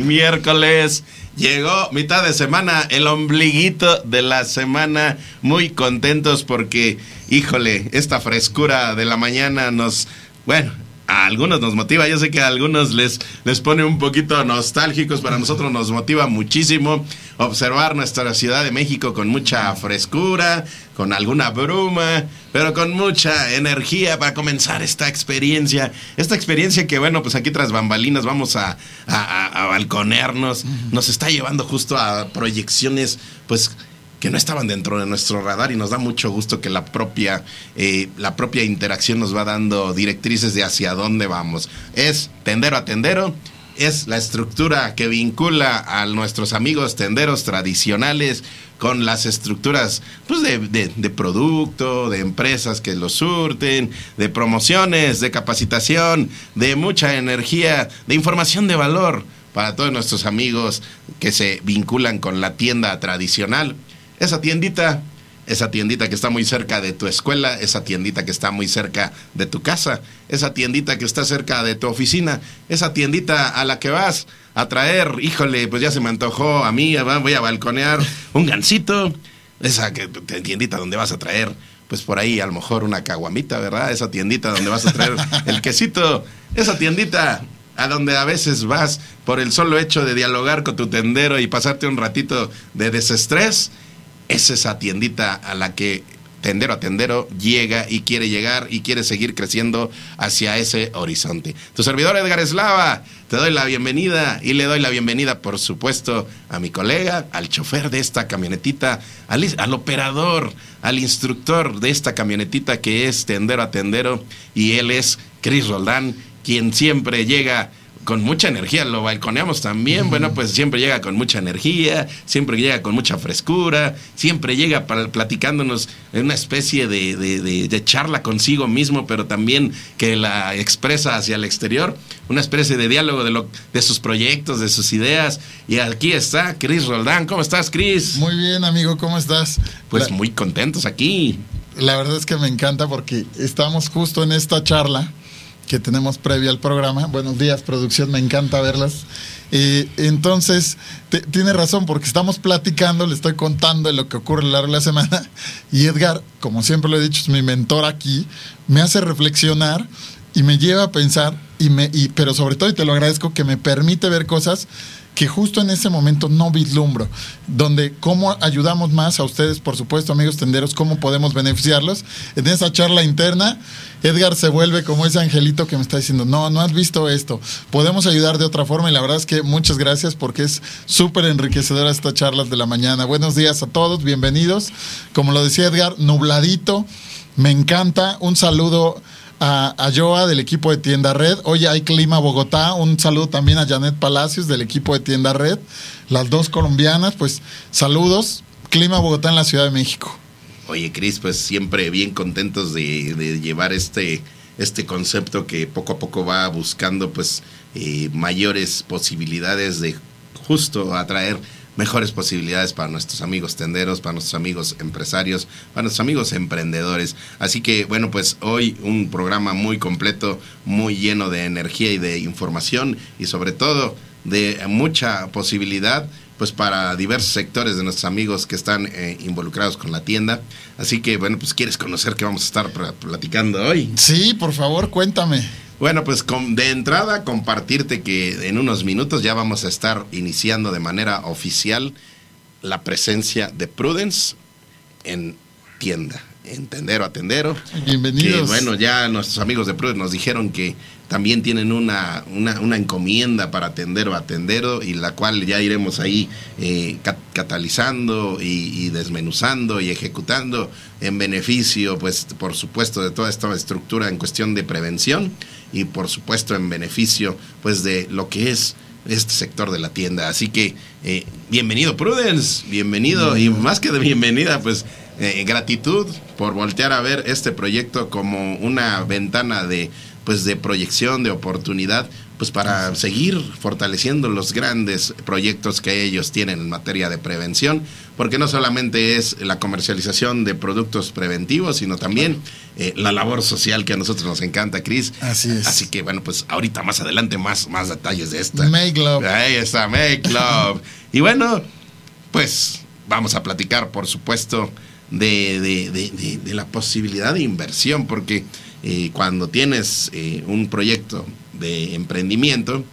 Miércoles. Llegó mitad de semana, el ombliguito de la semana. Muy contentos porque, híjole, esta frescura de la mañana nos, bueno, a algunos nos motiva, yo sé que a algunos les, les pone un poquito nostálgicos, para nosotros nos motiva muchísimo observar nuestra Ciudad de México con mucha frescura, con alguna bruma, pero con mucha energía para comenzar esta experiencia. Esta experiencia que, bueno, pues aquí tras bambalinas vamos a, a, balconearnos, nos está llevando justo a proyecciones, pues que no estaban dentro de nuestro radar y nos da mucho gusto que la propia, eh, la propia interacción nos va dando directrices de hacia dónde vamos. Es tendero a tendero, es la estructura que vincula a nuestros amigos tenderos tradicionales con las estructuras pues de, de, producto, de empresas que lo surten, de promociones, de capacitación, de mucha energía, de información de valor para todos nuestros amigos que se vinculan con la tienda tradicional. Esa tiendita, esa tiendita que está muy cerca de tu escuela, esa tiendita que está muy cerca de tu casa, esa tiendita que está cerca de tu oficina, esa tiendita a la que vas a traer, híjole, pues ya se me antojó a mí, voy a balconear un gansito, esa tiendita donde vas a traer pues por ahí a lo mejor una caguamita, ¿verdad? Esa tiendita donde vas a traer el quesito, esa tiendita a donde a veces vas por el solo hecho de dialogar con tu tendero y pasarte un ratito de desestrés es esa tiendita a la que tendero a tendero llega y quiere llegar y quiere seguir creciendo hacia ese horizonte. Tu servidor Edgar Eslava, te doy la bienvenida y le doy la bienvenida, por supuesto, a mi colega, al chofer de esta camionetita, al, operador, al instructor de esta camionetita que es tendero a tendero y él es Chris Roldán, quien siempre llega con mucha energía, lo balconeamos también, bueno, pues siempre llega con mucha energía, siempre llega con mucha frescura, siempre llega para, platicándonos en una especie de, charla consigo mismo, pero también que la expresa hacia el exterior, una especie de diálogo de, lo, de sus proyectos, de sus ideas. Y aquí está Cris Roldán, ¿cómo estás, Cris? Muy bien, amigo, ¿cómo estás? Pues muy contentos aquí. La verdad es que me encanta porque estamos justo en esta charla que tenemos previa al programa. Buenos días, producción, me encanta verlas. y entonces, tiene razón, porque estamos platicando, le estoy contando lo que ocurre a lo largo de la semana. Y Edgar, como siempre lo he dicho, es mi mentor aquí, me hace reflexionar y me lleva a pensar, y me, pero sobre todo, y te lo agradezco, que me permite ver cosas que justo en ese momento no vislumbro, donde cómo ayudamos más a ustedes, por supuesto, amigos tenderos, cómo podemos beneficiarlos. En esa charla interna, Edgar se vuelve como ese angelito que me está diciendo, no, no has visto esto, podemos ayudar de otra forma y la verdad es que muchas gracias porque es súper enriquecedora esta charlas de la mañana. Buenos días a todos, bienvenidos. Como lo decía Edgar, nubladito, me encanta. Un saludo a, Joa del equipo de Tienda Red. Hoy hay clima Bogotá. Un saludo también a Janet Palacios del equipo de Tienda Red. Las dos colombianas, pues saludos. Clima Bogotá en la Ciudad de México. Oye, Cris, pues siempre bien contentos de, llevar este, este concepto que poco a poco va buscando pues eh, mayores posibilidades de justo atraer mejores posibilidades para nuestros amigos tenderos, para nuestros amigos empresarios, para nuestros amigos emprendedores. Así que bueno, pues hoy un programa muy completo, muy lleno de energía y de información y sobre todo de mucha posibilidad pues para diversos sectores de nuestros amigos que están eh, involucrados con la tienda. Así que bueno, pues quieres conocer qué vamos a estar platicando hoy. Sí, por favor, cuéntame. Bueno, pues con, de entrada compartirte que en unos minutos ya vamos a estar iniciando de manera oficial la presencia de Prudence en tienda, en tendero a tendero. Bienvenidos. Que, bueno, ya nuestros amigos de Prudence nos dijeron que también tienen una, una, una encomienda para tendero a tendero y la cual ya iremos ahí eh, cat- catalizando y, y desmenuzando y ejecutando en beneficio, pues por supuesto, de toda esta estructura en cuestión de prevención y por supuesto en beneficio pues de lo que es este sector de la tienda. Así que eh, bienvenido Prudence, bienvenido y más que de bienvenida pues eh, gratitud por voltear a ver este proyecto como una ventana de pues de proyección, de oportunidad, pues para seguir fortaleciendo los grandes proyectos que ellos tienen en materia de prevención, porque no solamente es la comercialización de productos preventivos, sino también eh, la labor social que a nosotros nos encanta, Cris. Así es. Así que bueno, pues ahorita más adelante más, más detalles de esta. Make love. Ahí está, Make Love. y bueno, pues vamos a platicar, por supuesto, de, de- de- de- de la posibilidad de inversión, porque eh, cuando tienes eh, un proyecto de emprendimiento,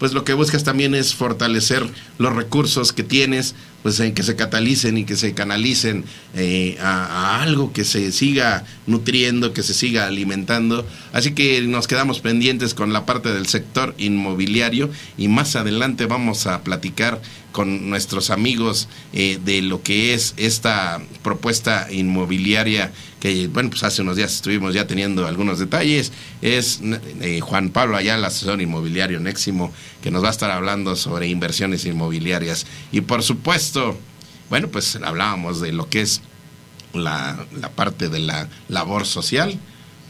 pues lo que buscas también es fortalecer los recursos que tienes, pues en que se catalicen y que se canalicen eh, a, a algo que se siga nutriendo, que se siga alimentando. Así que nos quedamos pendientes con la parte del sector inmobiliario y más adelante vamos a platicar con nuestros amigos eh, de lo que es esta propuesta inmobiliaria que, bueno, pues hace unos días estuvimos ya teniendo algunos detalles. Es eh, Juan Pablo Ayala, asesor inmobiliario Néximo, que nos va a estar hablando sobre inversiones inmobiliarias. Y por supuesto, bueno, pues hablábamos de lo que es la, la parte de la labor social,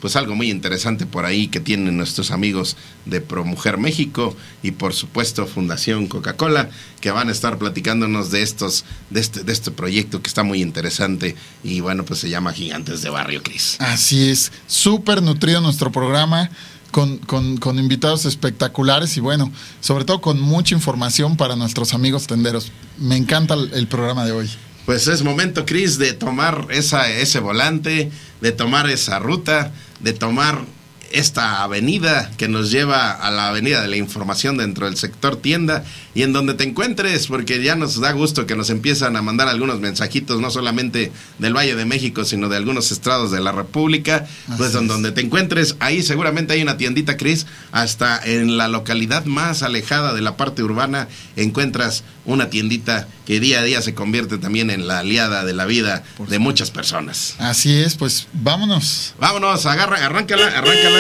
pues algo muy interesante por ahí que tienen nuestros amigos de ProMujer México y por supuesto Fundación Coca-Cola que van a estar platicándonos de estos de este de este proyecto que está muy interesante y bueno, pues se llama Gigantes de Barrio Cris. Así es, súper nutrido nuestro programa. Con, con- con invitados espectaculares y bueno, sobre todo con mucha información para nuestros amigos tenderos. Me encanta el, el programa de hoy. Pues es momento, Cris, de tomar esa, ese volante, de tomar esa ruta, de tomar esta avenida que nos lleva a la avenida de la información dentro del sector tienda y en donde te encuentres, porque ya nos da gusto que nos empiezan a mandar algunos mensajitos, no solamente del Valle de México, sino de algunos estados de la República, pues en donde te encuentres, ahí seguramente hay una tiendita, Cris, hasta en la localidad más alejada de la parte urbana encuentras una tiendita que día a día se convierte también en la aliada de la vida de muchas personas. Así es, pues vámonos. Vámonos, agarra, arráncala, arráncala.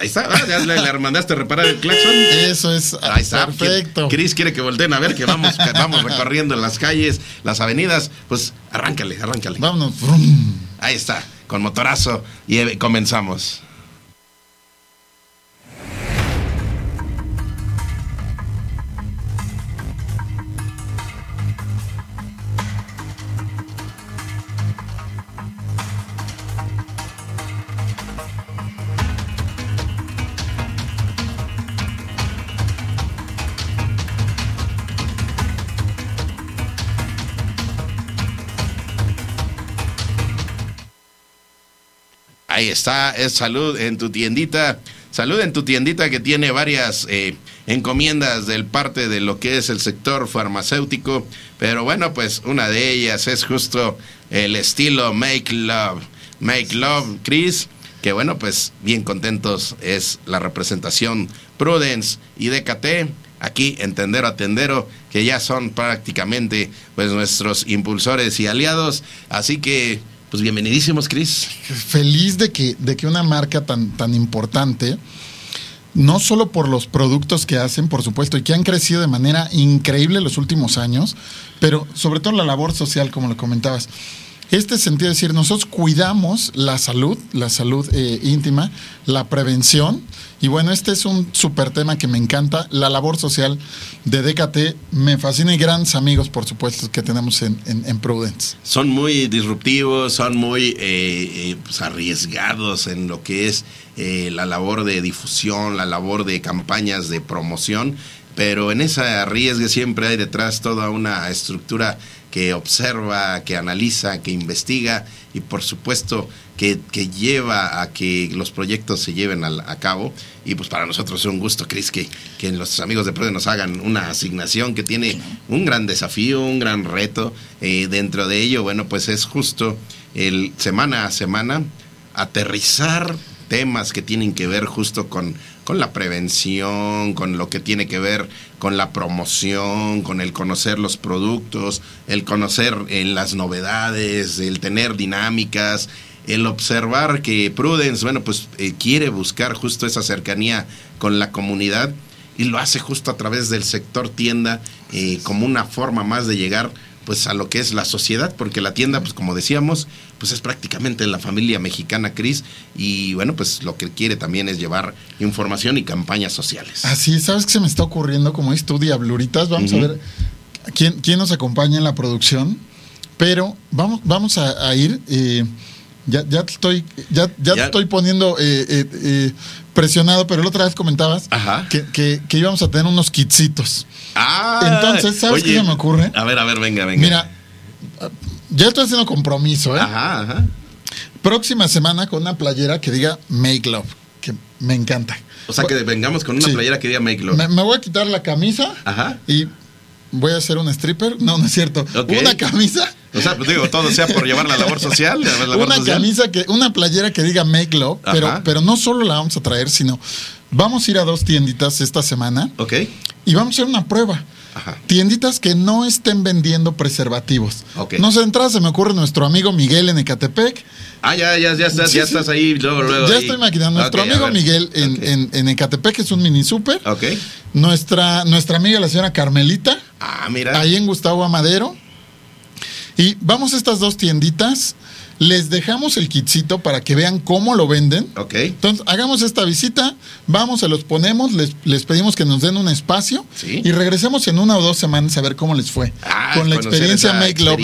Ahí está, ah, ya le, le mandaste a reparar el claxon. Eso es Ahí está. perfecto. Cris quiere que volteen a ver que vamos, que vamos recorriendo las calles, las avenidas. Pues arráncale, arráncale. Vámonos. Ahí está, con motorazo y comenzamos. Está, es salud en tu tiendita. Salud en tu tiendita que tiene varias eh, encomiendas del parte de lo que es el sector farmacéutico. Pero bueno, pues una de ellas es justo el estilo Make Love. Make Love, Chris. Que bueno, pues bien contentos es la representación Prudence y DKT aquí en Tendero a Tendero, que ya son prácticamente pues nuestros impulsores y aliados. Así que, pues bienvenidísimos, Chris. Feliz de que, de que una marca tan, tan importante, no solo por los productos que hacen, por supuesto, y que han crecido de manera increíble los últimos años, pero sobre todo la labor social, como lo comentabas. Este sentido de decir, nosotros cuidamos la salud, la salud eh, íntima, la prevención, y bueno, este es un súper tema que me encanta, la labor social de DKT, me fascina y grandes amigos, por supuesto, que tenemos en, en- en Prudence. Son muy disruptivos, son muy eh, eh, pues, arriesgados en lo que es eh, la labor de difusión, la labor de campañas de promoción, pero en esa arriesgue siempre hay detrás toda una estructura que observa, que analiza, que investiga y por supuesto que, que lleva a que los proyectos se lleven al- a, cabo. Y pues para nosotros es un gusto, Cris, que, que los amigos de Pruden nos hagan una asignación que tiene un gran desafío, un gran reto. Eh, dentro de ello, bueno, pues es justo el semana a semana aterrizar temas que tienen que ver justo con, con la prevención, con lo que tiene que ver con la promoción, con el conocer los productos, el conocer eh, las novedades, el tener dinámicas, el observar que Prudence, bueno, pues eh, quiere buscar justo esa cercanía con la comunidad y lo hace justo a través del sector tienda eh, como una forma más de llegar pues a lo que es la sociedad, porque la tienda, pues como decíamos, pues es prácticamente la familia mexicana, Cris, y bueno, pues lo que quiere también es llevar información y campañas sociales. Así, ¿sabes qué se me está ocurriendo? Como es tú, Diabluritas, vamos a ver quién, quién nos acompaña en la producción, pero vamos, vamos a, a ir. eh, ya, ya te estoy, ya, ya te estoy poniendo eh, eh, eh, presionado, pero la otra vez comentabas que- que íbamos a tener unos kitsitos. Ah, Entonces, ¿sabes qué se me ocurre? A ver, a ver, venga, venga. Mira, ya estoy haciendo compromiso, ¿eh? Ajá, ajá. Próxima semana con una playera que diga Make Love, que me encanta. O sea, que vengamos con una Sí. playera que diga Make Love. Me, me voy a quitar la camisa Ajá. y voy a ser un stripper. No, no es cierto. Una camisa. O sea, pues digo, todo sea por llevar la labor social. la labor Una social. camisa que, una playera que diga Make Love, pero, pero no solo la vamos a traer, sino vamos a ir a dos tienditas esta semana Ok. y vamos a hacer una prueba. Ajá. Tienditas que no estén vendiendo preservativos. Ok. No sé, de entrada se me ocurre nuestro amigo Miguel en Ecatepec. Ah, ya, ya, ya estás, Sí, ya sí. estás ahí, luego, luego. ya ahí. estoy maquinando. Nuestro amigo. Miguel en, en, en Ecatepec es un mini super. Ok. Nuestra, nuestra amiga la señora Carmelita. Ah, mira. ahí en Gustavo Amadero. Y vamos a estas dos tienditas. Les dejamos el kitcito para que vean cómo lo venden. Ok. Entonces, hagamos esta visita, vamos, se los ponemos, les, les pedimos que nos den un espacio Sí. y regresemos en una o dos semanas a ver cómo les fue. Ah, con la experiencia Make Love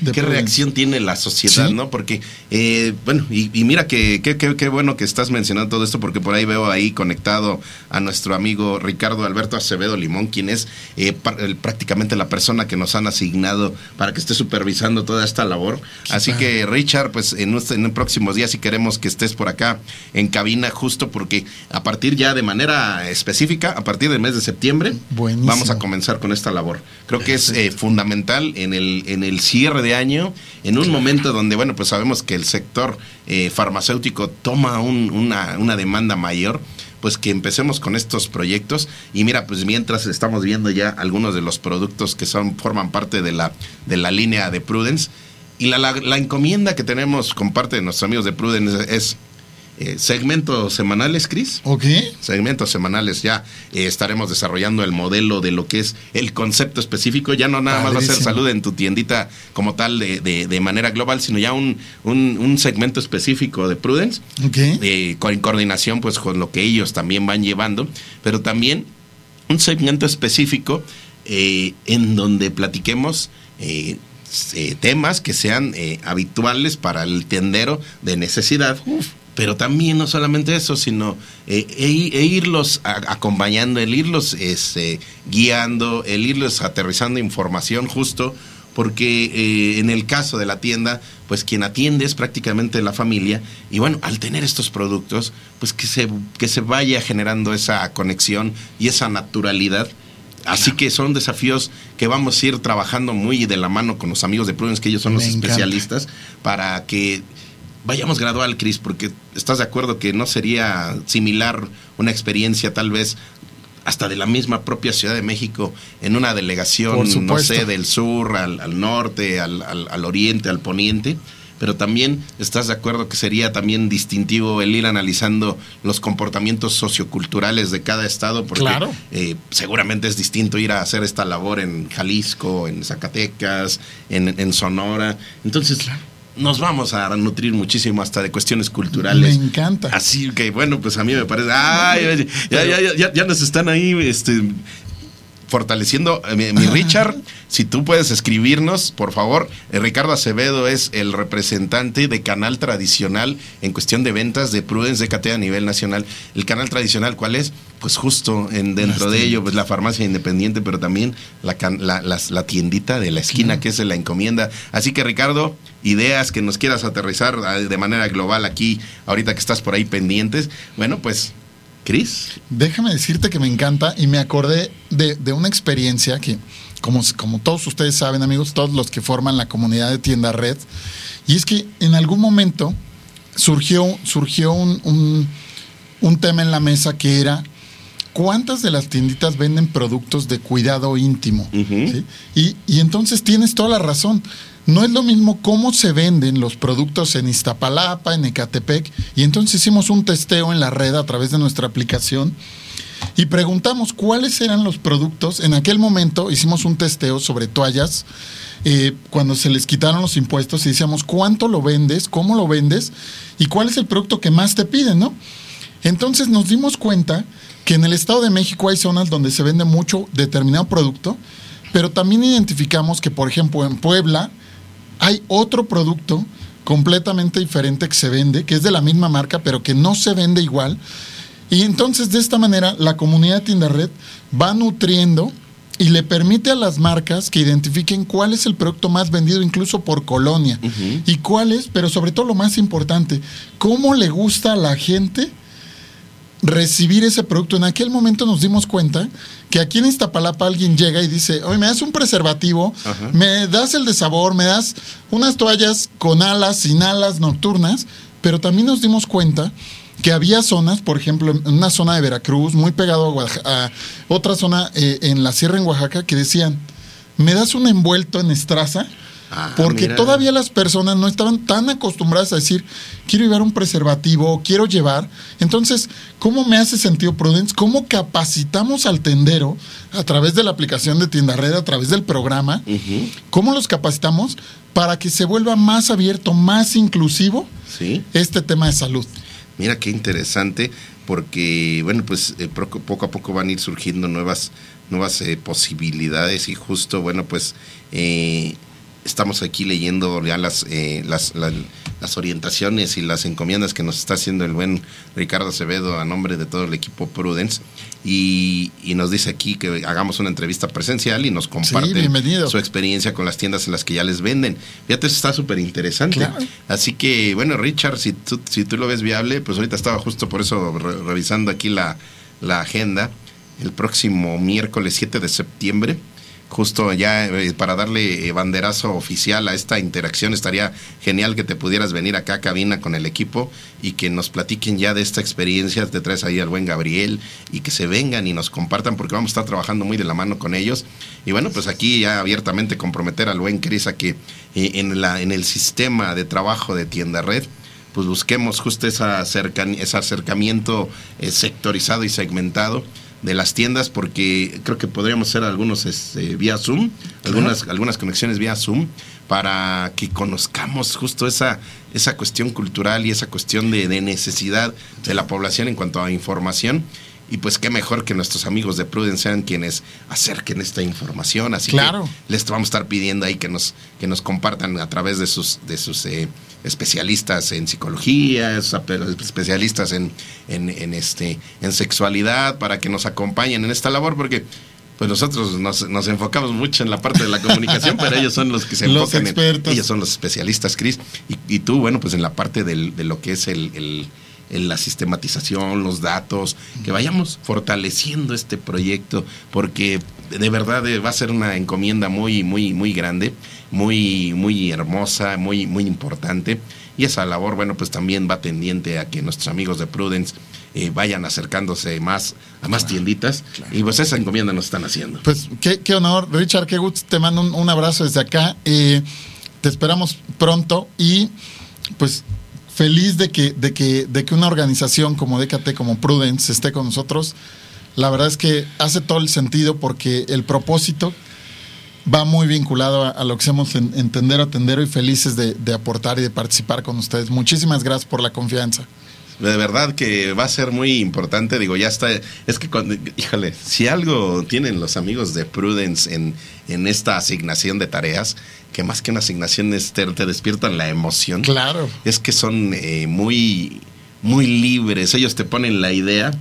de, ¿Qué reacción tiene la sociedad, Sí. no? Porque, eh, bueno, y, y mira que qué bueno que estás mencionando todo esto, porque por ahí veo ahí conectado a nuestro amigo Ricardo Alberto Acevedo Limón, quien es eh, prácticamente la persona que nos han asignado para que esté supervisando toda esta labor. Así padre. que, Richard, pues en, en próximos días, si queremos que estés por acá en cabina, justo porque a partir ya de manera específica, a partir del mes de septiembre, Buenísimo. vamos a comenzar con esta labor. Creo que es eh, fundamental en el, en el cierre de año, en un momento donde, bueno, pues sabemos que el sector eh, farmacéutico toma un- una, una demanda mayor pues que empecemos con estos proyectos y mira pues mientras estamos viendo ya algunos de los productos que son forman parte de la de la línea de Prudence y la, la, la encomienda que tenemos con parte de nuestros amigos de Prudence es eh, segmentos semanales Cris Ok. segmentos semanales ya eh, estaremos desarrollando el modelo de lo que es el concepto específico. Ya no nada más va a ser salud en tu tiendita como tal de, de- de manera global, sino ya un, un- un segmento específico de Prudence, Ok. eh, con- en coordinación pues con lo que ellos también van llevando, pero también un segmento específico eh, en donde platiquemos eh, temas que sean eh, habituales para el tendero de necesidad. Pero también no solamente eso, sino eh, e, e irlos a- acompañando, el irlos este, guiando, el irlos aterrizando información justo, porque en el caso de la tienda, pues quien atiende es prácticamente la familia, y bueno, al tener estos productos, pues que se, que se vaya generando esa conexión y esa naturalidad Así que son desafíos que vamos a ir trabajando muy de la mano con los amigos de Prudence, que ellos son los encanta. especialistas, para que vayamos gradual, Cris, porque estás de acuerdo que no sería similar una experiencia tal vez hasta de la misma propia Ciudad de México en una delegación, no sé, del sur al, al norte, al, al- al oriente, al poniente. Pero también estás de acuerdo que sería también distintivo el ir analizando los comportamientos socioculturales de cada estado, porque Claro. eh, seguramente es distinto ir a hacer esta labor en Jalisco, en Zacatecas, en, en Sonora. Entonces, nos vamos a nutrir muchísimo hasta de cuestiones culturales. Me encanta. Así que bueno, pues a mí me parece. Ay, ya, ya, ya, ya, ya nos están ahí este, fortaleciendo. Eh, mi, mi Richard, si tú puedes escribirnos, por favor. Eh, Ricardo Acevedo es el representante de canal tradicional en cuestión de ventas de Prudence DKT a nivel nacional. El canal tradicional, ¿cuál es? Pues justo en, dentro de ello, pues la farmacia independiente, pero también la, la tiendita de la esquina, que es la encomienda. Así que, Ricardo, ideas que nos quieras aterrizar ah, de manera global aquí, ahorita que estás por ahí pendientes. Bueno, pues, Cris. Déjame decirte que me encanta y me acordé de, de una experiencia que, como, como todos ustedes saben, amigos, todos los que forman la comunidad de Tienda Red, y es que en algún momento surgió, surgió un, un- un tema en la mesa que era cuántas de las tienditas venden productos de cuidado íntimo. Y, y entonces tienes toda la razón. No es lo mismo cómo se venden los productos en Iztapalapa, en Ecatepec, y entonces hicimos un testeo en la red a través de nuestra aplicación y preguntamos cuáles eran los productos. En aquel momento hicimos un testeo sobre toallas eh, cuando se les quitaron los impuestos y decíamos cuánto lo vendes, cómo lo vendes y cuál es el producto que más te piden, ¿no? Entonces nos dimos cuenta que en el Estado de México hay zonas donde se vende mucho determinado producto, pero también identificamos que, por ejemplo, en Puebla hay otro producto completamente diferente que se vende, que es de la misma marca, pero que no se vende igual. Y entonces de esta manera la comunidad de Tienda Red va nutriendo y le permite a las marcas que identifiquen cuál es el producto más vendido incluso por colonia y cuál es, pero sobre todo lo más importante, cómo le gusta a la gente recibir ese producto. En aquel momento nos dimos cuenta que aquí en Iztapalapa alguien llega y dice, oye, me das un preservativo, Ajá. me das el de sabor, me das unas toallas con alas, sin alas nocturnas, pero también nos dimos cuenta que había zonas, por ejemplo, en una zona de Veracruz, muy pegado a otra zona eh, en la sierra en Oaxaca, que decían, ¿me das un envuelto en estraza? Ah, Porque mira. todavía las personas no estaban tan acostumbradas a decir, quiero llevar un preservativo, quiero llevar. Entonces, ¿cómo me hace sentido Prudence? ¿Cómo capacitamos al tendero a través de la aplicación de Tienda Red, a través del programa? ¿Cómo los capacitamos para que se vuelva más abierto, más inclusivo Sí. este tema de salud? Mira qué interesante, porque bueno, pues eh, poco, poco a poco van a ir surgiendo nuevas, nuevas eh, posibilidades y justo, bueno, pues eh, estamos aquí leyendo ya las, eh, las, la- las orientaciones y las encomiendas que nos está haciendo el buen Ricardo Acevedo a nombre de todo el equipo Prudence y, y nos dice aquí que hagamos una entrevista presencial y nos comparte su experiencia con las tiendas en las que ya les venden. Fíjate, eso está súper interesante. Claro. Así que, bueno, Richard, si tú, si tú lo ves viable, pues ahorita estaba justo por eso re- revisando aquí la, la agenda. El próximo miércoles 7 de septiembre, justo ya eh, para darle eh, banderazo oficial a esta interacción, estaría genial que te pudieras venir acá a cabina con el equipo y que nos platiquen ya de esta experiencia. Te traes ahí al buen Gabriel y que se vengan y nos compartan porque vamos a estar trabajando muy de la mano con ellos. Y bueno, pues aquí ya abiertamente comprometer al buen Cris a que eh, en, la, en el sistema de trabajo de Tienda Red, pues busquemos justo esa cercan- ese acercamiento sectorizado y segmentado de las tiendas porque creo que podríamos hacer algunos este, vía Zoom, algunas, algunas conexiones vía Zoom para que conozcamos justo esa, esa cuestión cultural y esa cuestión de, de necesidad de la población en cuanto a información. Y pues qué mejor que nuestros amigos de Prudence sean quienes acerquen esta información. Así Claro. que les vamos a estar pidiendo ahí que nos, que nos compartan a través de sus, de sus eh, especialistas en psicología, especialistas en, en, en este, en sexualidad, para que nos acompañen en esta labor, porque pues nosotros nos, nos enfocamos mucho en la parte de la comunicación, pero ellos son los que se Los enfocan en- expertos. ellos son los especialistas, Cris, y, y tú, bueno, pues en la parte del- de lo que es el, el- el- la sistematización, los datos, que vayamos fortaleciendo este proyecto, porque de verdad eh, va a ser una encomienda muy, muy, muy grande, muy, muy hermosa, muy, muy importante. Y esa labor, bueno, pues también va tendiente a que nuestros amigos de Prudence eh, vayan acercándose más a más tienditas. Y pues esa encomienda nos están haciendo. Pues qué, qué honor, Richard, qué gusto. Te mando un, un abrazo desde acá. Eh, te esperamos pronto y pues feliz de que, de que, de que una organización como DKT, como Prudence, esté con nosotros. La verdad es que hace todo el sentido porque el propósito va muy vinculado a, lo que hacemos en, en Tendero a Tendero y felices de aportar y de participar con ustedes. Muchísimas gracias por la confianza. De verdad que va a ser muy importante. Digo, ya está. Es que, cuando, híjole, si algo tienen los amigos de Prudence en, en esta asignación de tareas, que más que una asignación es te, te despiertan la emoción. Claro. Es que son eh, muy, muy libres. Ellos te ponen la idea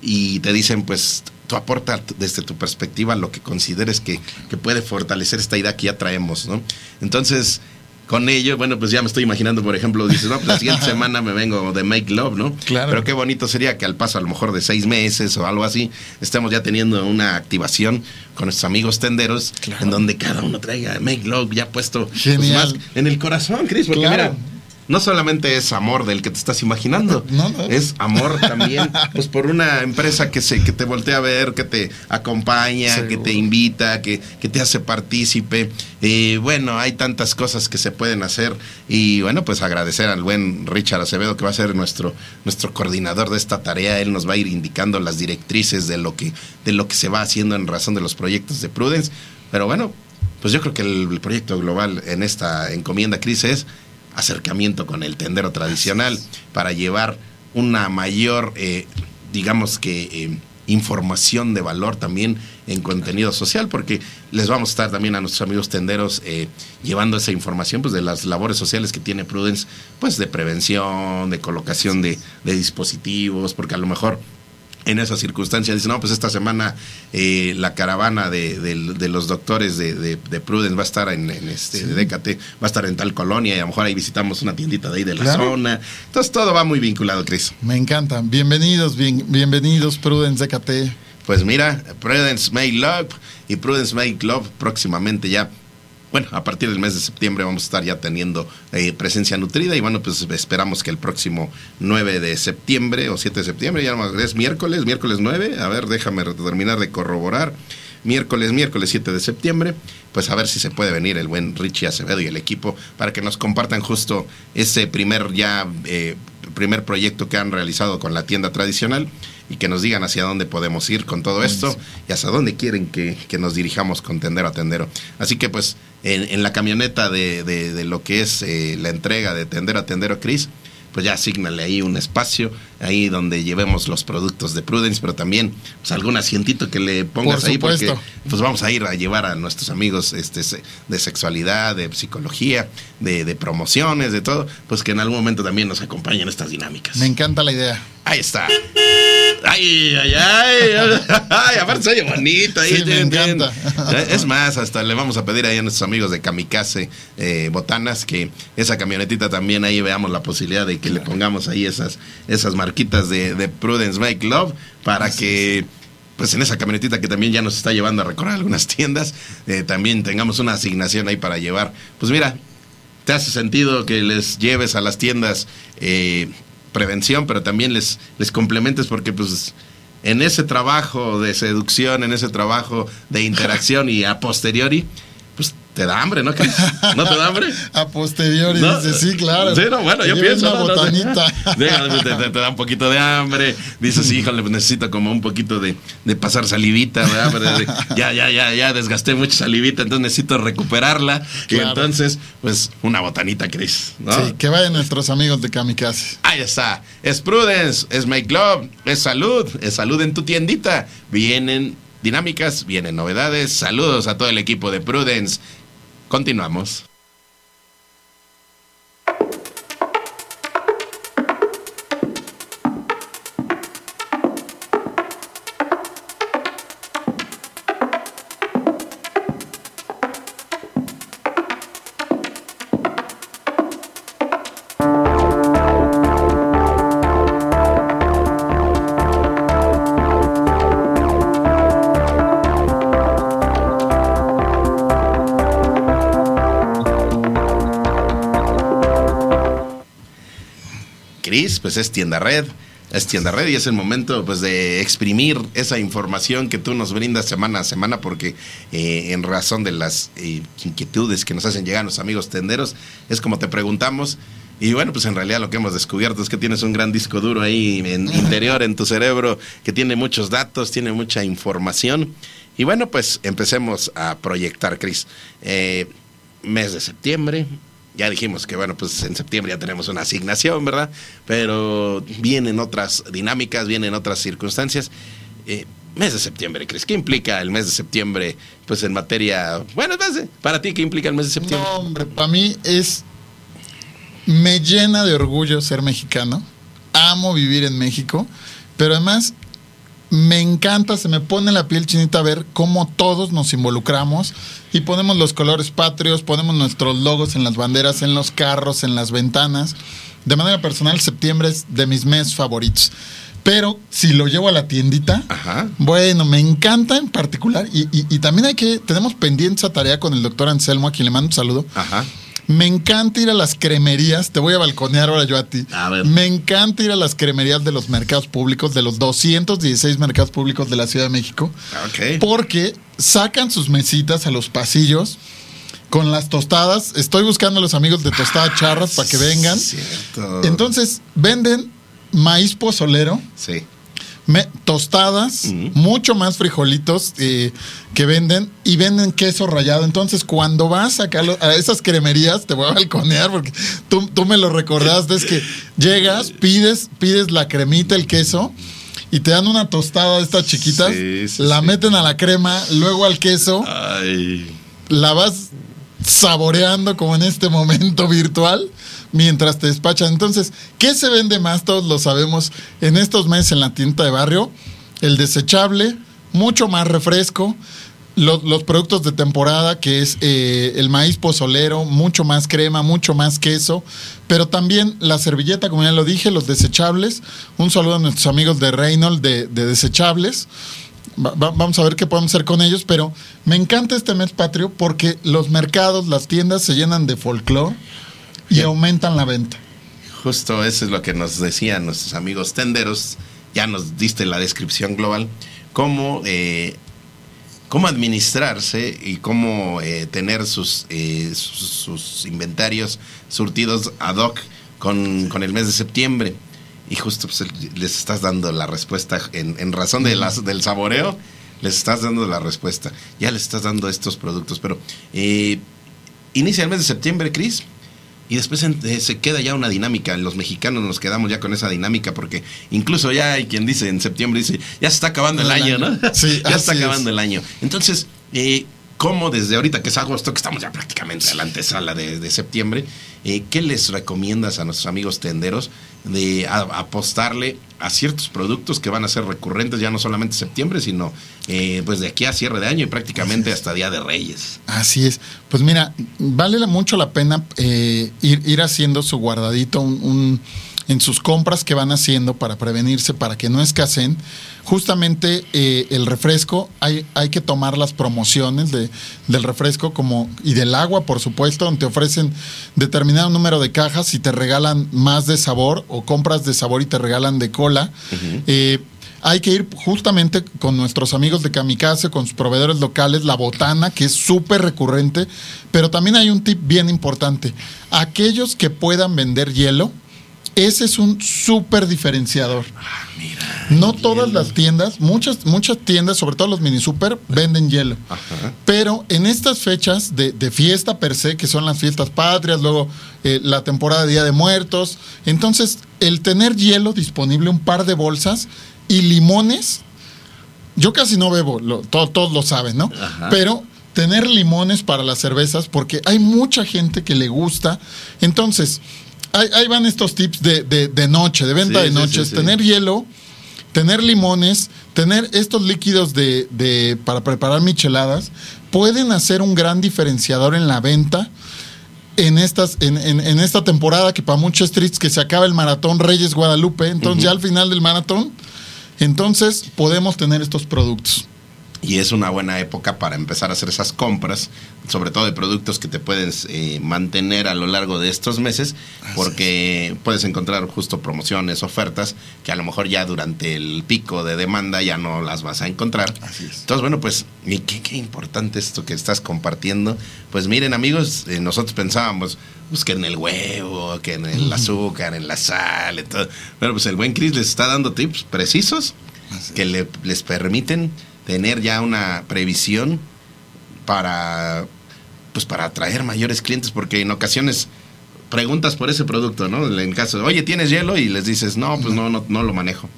y te dicen, pues, tú aporta desde tu perspectiva lo que consideres que, que puede fortalecer esta idea que ya traemos, ¿no? Entonces, con ello, bueno, pues ya me estoy imaginando, por ejemplo, dices, no, pues la siguiente semana me vengo de Make Love, ¿no? Claro. Pero qué bonito sería que al paso a lo mejor de seis meses o algo así, estemos ya teniendo una activación con nuestros amigos tenderos, Claro. en donde cada uno traiga Make Love ya puesto pues, más en el corazón, Cris, porque Claro. mira, no solamente es amor del que te estás imaginando, No, no. es amor también, pues por una empresa que se, que te voltea a ver, que te acompaña, que te invita, que, que te hace partícipe. Y bueno, hay tantas cosas que se pueden hacer. Y bueno, pues agradecer al buen Richard Acevedo, que va a ser nuestro, nuestro coordinador de esta tarea. Él nos va a ir indicando las directrices de lo que, de lo que se va haciendo en razón de los proyectos de Prudence. Pero bueno, pues yo creo que el, el proyecto global en esta encomienda, Cris, es acercamiento con el tendero tradicional para llevar una mayor, eh, digamos que, eh, información de valor también en contenido social, porque les vamos a estar también a nuestros amigos tenderos eh, llevando esa información pues de las labores sociales que tiene Prudence, pues de prevención, de colocación de, de dispositivos, porque a lo mejor en esas circunstancias dicen, no, pues esta semana eh, la caravana de, de- de los doctores de, de- de Prudence va a estar en, en este de Décate, va a estar en tal colonia y a lo mejor ahí visitamos una tiendita de ahí de la Claro. zona. Entonces todo va muy vinculado, Cris. Me encanta. Bienvenidos, bien, bienvenidos, Prudence DKT. Pues mira, Prudence Make Love y Prudence Make Love próximamente ya. Bueno, a partir del mes de septiembre vamos a estar ya teniendo eh, presencia nutrida y bueno, pues esperamos que el próximo 9 de septiembre o 7 de septiembre, ya no es miércoles, miércoles 9, a ver, déjame terminar de corroborar. Miércoles, miércoles 7 de septiembre, pues a ver si se puede venir el buen Richie Acevedo y el equipo para que nos compartan justo ese primer ya eh, primer proyecto que han realizado con la tienda tradicional y que nos digan hacia dónde podemos ir con todo esto y hacia dónde quieren que, que nos dirijamos con tendero a tendero. Así que pues en, en la camioneta de, de- de lo que es eh, la entrega de tendero a tendero Cris, pues ya asignale ahí un espacio, ahí donde llevemos los productos de Prudence, pero también pues algún asientito que le pongas Por ahí porque pues vamos a ir a llevar a nuestros amigos este de sexualidad, de psicología, de, de promociones, de todo, pues que en algún momento también nos acompañen en estas dinámicas. Me encanta la idea. Ahí está. Ay, ay, ay. Ay, aparte se oye bonito. Ahí, Sí, me encanta. Es más, hasta le vamos a pedir ahí a nuestros amigos de Kamikaze eh, Botanas que esa camionetita también ahí veamos la posibilidad de que le pongamos ahí esas, esas marquitas de, de Prudence Make Love para que pues en esa camionetita que también ya nos está llevando a recorrer algunas tiendas, eh, también tengamos una asignación ahí para llevar. Pues mira, te hace sentido que les lleves a las tiendas eh, prevención, pero también les, les complementes porque pues en ese trabajo de seducción, en ese trabajo de interacción y a posteriori, te da hambre, ¿no? ¿No te da hambre? A posteriori, ¿No? dice, sí, claro. Sí, no, bueno, yo pienso. una ¿no? No, botanita. Déjame, te, te- te da un poquito de hambre. Dices, híjole, necesito como un poquito de, de pasar salivita, ¿verdad? De- ya, ya, ya, ya desgasté mucha salivita, entonces necesito recuperarla. Y Claro. entonces, pues, una botanita, Cris. Sí, que vayan nuestros amigos de Kamikaze. Ahí está. Es Prudence, es Make Love, es salud, es salud en tu tiendita. Vienen dinámicas, vienen novedades. Saludos a todo el equipo de Prudence. Continuamos. Pues es tienda red. Es tienda red y es el momento pues de exprimir esa información que tú nos brindas semana a semana porque eh, en razón de las eh, inquietudes que nos hacen llegar los amigos tenderos es como te preguntamos y bueno pues en realidad lo que hemos descubierto es que tienes un gran disco duro ahí en interior en tu cerebro que tiene muchos datos, tiene mucha información y bueno pues empecemos a proyectar Cris. Eh, mes de septiembre, ya dijimos que bueno, pues en septiembre ya tenemos una asignación, ¿verdad? Pero vienen otras dinámicas, vienen otras circunstancias. Eh, mes de septiembre, ¿crees? ¿Qué implica el mes de septiembre? Pues en materia. Bueno, para ti, ¿qué implica el mes de septiembre? No, hombre, para mí es. Me llena de orgullo ser mexicano. Amo vivir en México. Pero además, me encanta, se me pone la piel chinita a ver cómo todos nos involucramos y ponemos los colores patrios, ponemos nuestros logos en las banderas, en los carros, en las ventanas. De manera personal, septiembre es de mis meses favoritos. Pero si lo llevo a la tiendita, bueno, me encanta en particular. Y, también hay que, tenemos pendiente esa tarea con el doctor Anselmo, a quien le mando un saludo. Me encanta ir a las cremerías, te voy a balconear ahora yo a ti. Me encanta ir a las cremerías de los mercados públicos, de los 216 mercados públicos de la Ciudad de México. Porque sacan sus mesitas a los pasillos con las tostadas. Estoy buscando a los amigos de Tostada Charras para que vengan. Entonces, venden maíz pozolero. Sí. Tostadas, mucho más frijolitos eh, que venden y venden queso rallado. Entonces, cuando vas a, a esas cremerías, te voy a balconear porque tú, tú me lo recordaste, es que llegas, pides, pides la cremita, el queso y te dan una tostada de estas chiquitas, la meten a la crema, luego al queso, la vas saboreando como en este momento virtual mientras te despachan. Entonces, ¿qué se vende más? Todos lo sabemos en estos meses en la tienda de barrio. El desechable, mucho más refresco. Los, productos de temporada, que es eh, el maíz pozolero, mucho más crema, mucho más queso, pero también la servilleta, como ya lo dije, los desechables. Un saludo a nuestros amigos de Reynolds de, desechables. vamos a ver qué podemos hacer con ellos, pero me encanta este mes patrio porque los mercados, las tiendas se llenan de folclore y aumentan la venta. Justo eso es lo que nos decían nuestros amigos tenderos. Ya nos diste la descripción global. Cómo, eh, cómo administrarse y cómo eh, tener sus, eh, sus, inventarios surtidos ad hoc con, el mes de septiembre. Y justo pues, les estás dando la respuesta en, razón de las, del saboreo. Les estás dando la respuesta. Ya les estás dando estos productos. Pero inicia el mes de septiembre, Cris y después eh, se queda ya una dinámica. Los mexicanos nos quedamos ya con esa dinámica porque incluso ya hay quien dice en septiembre, dice, ya se está acabando el, año, ¿no? Sí, ya está acabando el año. Entonces, eh, ¿cómo desde ahorita que es agosto, que estamos ya prácticamente a la antesala de, de septiembre, eh, ¿qué les recomiendas a nuestros amigos tenderos de apostarle a ciertos productos que van a ser recurrentes ya no solamente septiembre, sino eh, pues de aquí a cierre de año y prácticamente hasta Día de Reyes. Así es. Pues mira, vale mucho la pena eh, ir, ir, haciendo su guardadito un en sus compras que van haciendo para prevenirse, para que no escaseen. Justamente eh, el refresco, hay, hay que tomar las promociones de, del refresco como, y del agua, por supuesto, donde te ofrecen determinado número de cajas y te regalan más de sabor o compras de sabor y te regalan de cola. Eh, hay que ir justamente con nuestros amigos de Kamikaze, con sus proveedores locales, la botana, que es súper recurrente, pero también hay un tip bien importante. Aquellos que puedan vender hielo, ese es un súper diferenciador. Ah, mira, no todas las tiendas, muchas, muchas tiendas, sobre todo los mini super, venden hielo. Pero en estas fechas de, fiesta per se, que son las fiestas patrias, luego eh, la temporada de Día de Muertos, entonces el tener hielo disponible, un par de bolsas y limones, yo casi no bebo, todos lo saben, ¿no? Pero tener limones para las cervezas, porque hay mucha gente que le gusta. Entonces, ahí, van estos tips de, noche, de venta de noches. tener hielo, tener limones, tener estos líquidos de, para preparar micheladas, pueden hacer un gran diferenciador en la venta en, estas, en, en, esta temporada que para muchos streets que se acaba el maratón Reyes Guadalupe, entonces ya al final del maratón, entonces podemos tener estos productos y es una buena época para empezar a hacer esas compras, sobre todo de productos que te pueden eh, mantener a lo largo de estos meses, porque puedes encontrar justo promociones, ofertas, que a lo mejor ya durante el pico de demanda ya no las vas a encontrar. Entonces, bueno, pues, y qué, qué, importante esto que estás compartiendo. Pues miren, amigos, eh, nosotros pensábamos, pues que en el huevo, que en el azúcar, en la sal, y todo. Pero pues el buen Chris les está dando tips precisos que le, les permiten tener ya una previsión para pues para atraer mayores clientes porque en ocasiones preguntas por ese producto, ¿no? En caso de, oye, ¿tienes hielo? Y les dices, no, pues no, no, no lo manejo.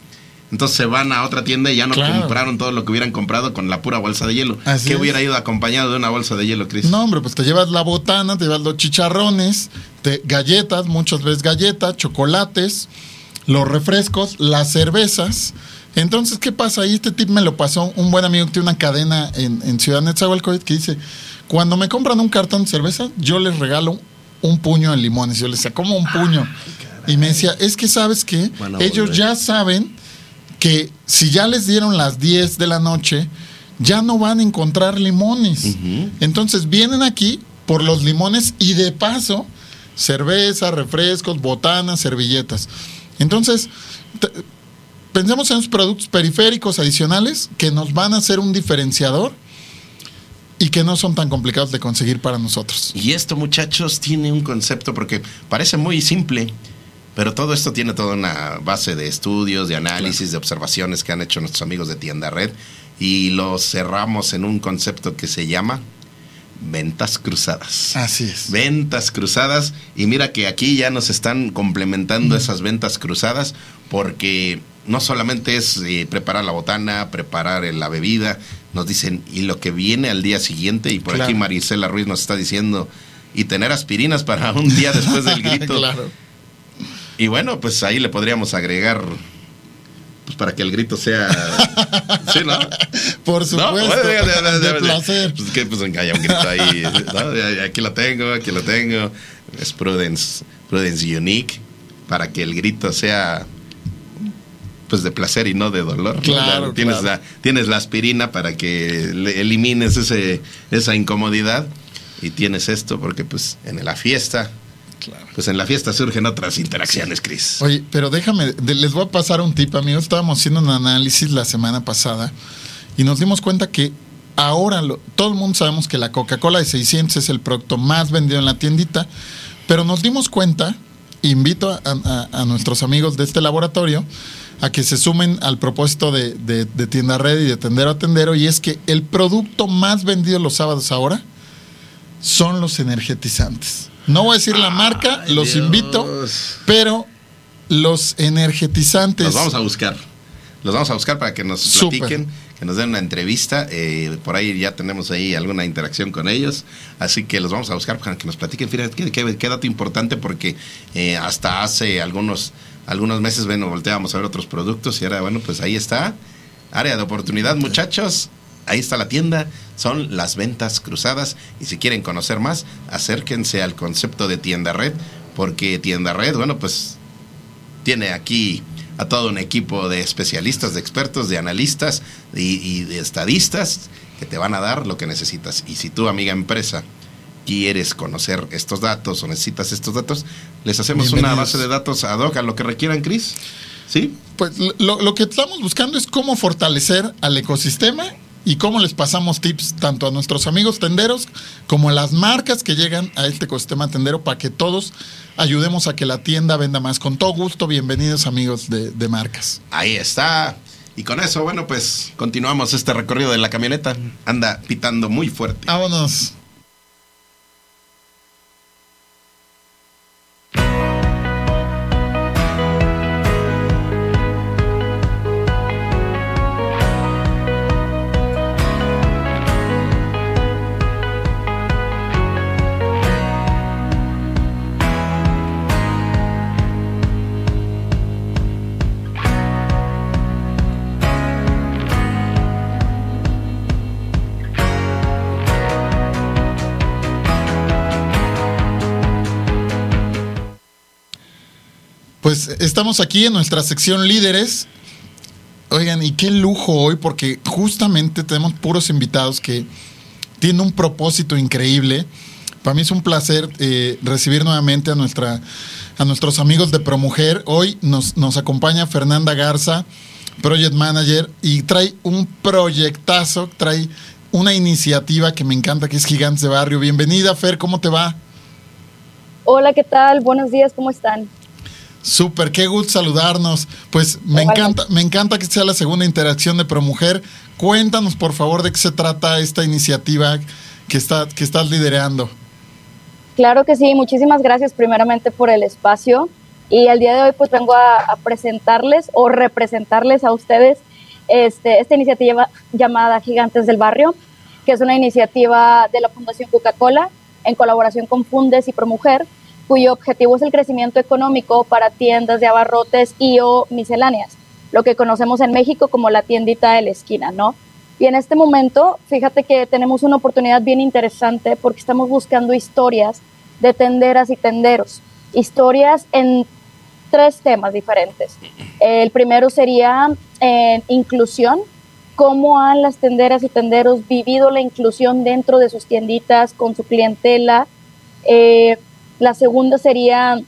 Entonces se van a otra tienda y ya no Claro. compraron todo lo que hubieran comprado con la pura bolsa de hielo. Así ¿Qué es. hubiera ido acompañado de una bolsa de hielo, Cris? No, hombre, pues te llevas la botana, te llevas los chicharrones, te- galletas, muchas veces galletas, chocolates, los refrescos, las cervezas. Entonces, ¿qué pasa ahí? Este tip me lo pasó un buen amigo que tiene una cadena en, en Ciudad Netzahualcóyotl que dice, cuando me compran un cartón de cerveza, yo les regalo un puño de limones. Yo les decía, ¿cómo un puño? Y me decía, es que sabes que ellos volver. ya saben que si ya les dieron las 10 de la noche, ya no van a encontrar limones. Entonces vienen aquí por los limones y de paso cerveza, refrescos, botanas, servilletas. Entonces, pensemos en los productos periféricos adicionales que nos van a ser un diferenciador y que no son tan complicados de conseguir para nosotros. Y esto, muchachos, tiene un concepto porque parece muy simple, pero todo esto tiene toda una base de estudios, de análisis, de observaciones que han hecho nuestros amigos de Tienda Red y lo cerramos en un concepto que se llama ventas cruzadas. Así es. Ventas cruzadas. Y mira que aquí ya nos están complementando esas ventas cruzadas porque no solamente es eh, preparar la botana, preparar eh, la bebida, nos dicen, y lo que viene al día siguiente, y por Claro. aquí Marisela Ruiz nos está diciendo, y tener aspirinas para un día después del grito. claro. Y bueno, pues ahí le podríamos agregar, pues para que el grito sea... sí, ¿no? Por No, supuesto. de ya, placer. Pues que pues haya un grito ahí. ¿no? Aquí lo tengo, aquí lo tengo. Es Prudence, Prudence Unique. Para que el grito sea pues de placer y no de dolor. ¿no? Claro, Ya Tienes, claro. La, tienes la aspirina para que le- elimines ese, esa incomodidad. Y tienes esto porque pues en la fiesta, Claro. pues en la fiesta surgen otras interacciones, Chris. Oye, pero déjame, les voy a pasar un tip, amigos. Estábamos haciendo un análisis la semana pasada y nos dimos cuenta que ahora lo- todo el mundo sabemos que la Coca-Cola de 600 es el producto más vendido en la tiendita, pero nos dimos cuenta, invito a, a- a nuestros amigos de este laboratorio a que se sumen al propósito de, de- de Tienda Red y de Tendero a Tendero, y es que el producto más vendido los sábados ahora son los energetizantes. No voy a decir la marca, Ay, los Dios. invito, pero los energetizantes. Los vamos a buscar. Los vamos a buscar para que nos Súper. platiquen, que nos den una entrevista. eh, por ahí ya tenemos ahí alguna interacción con ellos. Así que los vamos a buscar para que nos platiquen. Fíjate qué, qué- qué dato importante porque eh, hasta hace algunos, algunos meses, bueno, volteábamos a ver otros productos y ahora, bueno, pues ahí está. Área de oportunidad, muchachos. Ahí está la tienda, son las ventas cruzadas y si quieren conocer más, acérquense al concepto de tienda red, porque tienda red, bueno, pues tiene aquí a todo un equipo de especialistas, de expertos, de analistas y, y de estadistas que te van a dar lo que necesitas. Y si tú, amiga empresa, quieres conocer estos datos o necesitas estos datos, les hacemos una base de datos ad hoc a lo que requieran, Cris. ¿Sí? Pues lo, lo que estamos buscando es cómo fortalecer al ecosistema y cómo les pasamos tips tanto a nuestros amigos tenderos como a las marcas que llegan a este ecosistema tendero para que todos ayudemos a que la tienda venda más. Con todo gusto, bienvenidos amigos de, de marcas. Ahí está. Y con eso, bueno, pues continuamos este recorrido de la camioneta. Anda pitando muy fuerte. Vámonos. Pues estamos aquí en nuestra sección líderes. Oigan, y qué lujo hoy, porque justamente tenemos puros invitados que tienen un propósito increíble. Para mí es un placer eh, recibir nuevamente a, nuestra, a nuestros amigos de ProMujer. Hoy nos, nos acompaña Fernanda Garza, Project Manager, y trae un proyectazo, trae una iniciativa que me encanta, que es Gigantes de Barrio. Bienvenida, Fer, ¿cómo te va? Hola, ¿qué tal? Buenos días, ¿cómo están? Súper, qué gusto saludarnos. Pues me encanta, me encanta que sea la segunda interacción de ProMujer. Cuéntanos, por favor, de qué se trata esta iniciativa que, está, que estás liderando. Claro que sí, muchísimas gracias primeramente por el espacio y el día de hoy pues vengo a, presentarles o representarles a ustedes este, esta iniciativa llamada Gigantes del Barrio, que es una iniciativa de la Fundación Coca-Cola en colaboración con Fundes y Promujer, cuyo objetivo es el crecimiento económico para tiendas de abarrotes y o misceláneas, lo que conocemos en México como la tiendita de la esquina, ¿no? Y en este momento, fíjate que tenemos una oportunidad bien interesante porque estamos buscando historias de tenderas y tenderos, historias en tres temas diferentes. El primero sería en inclusión, cómo han las tenderas y tenderos vivido la inclusión dentro de sus tienditas con su clientela. Eh, la segunda sería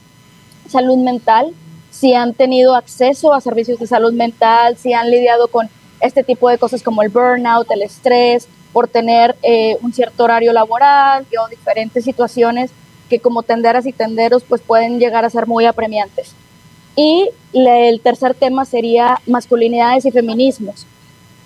salud mental, si han tenido acceso a servicios de salud mental, si han lidiado con este tipo de cosas como el burnout, el estrés, por tener eh, un cierto horario laboral o diferentes situaciones que como tenderas y tenderos pues pueden llegar a ser muy apremiantes. Y el tercer tema sería masculinidades y feminismos.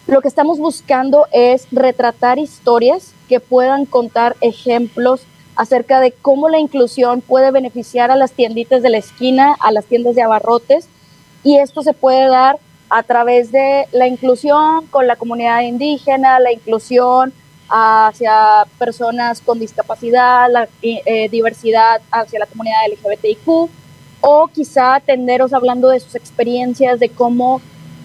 Lo que estamos buscando es retratar historias que puedan contar ejemplos acerca de cómo la inclusión puede beneficiar a las tienditas de la esquina, a las tiendas de abarrotes, y esto se puede dar a través de la inclusión con la comunidad indígena, la inclusión hacia personas con discapacidad, la eh, diversidad hacia la comunidad LGBTIQ, o quizá tenderos hablando de sus experiencias, de cómo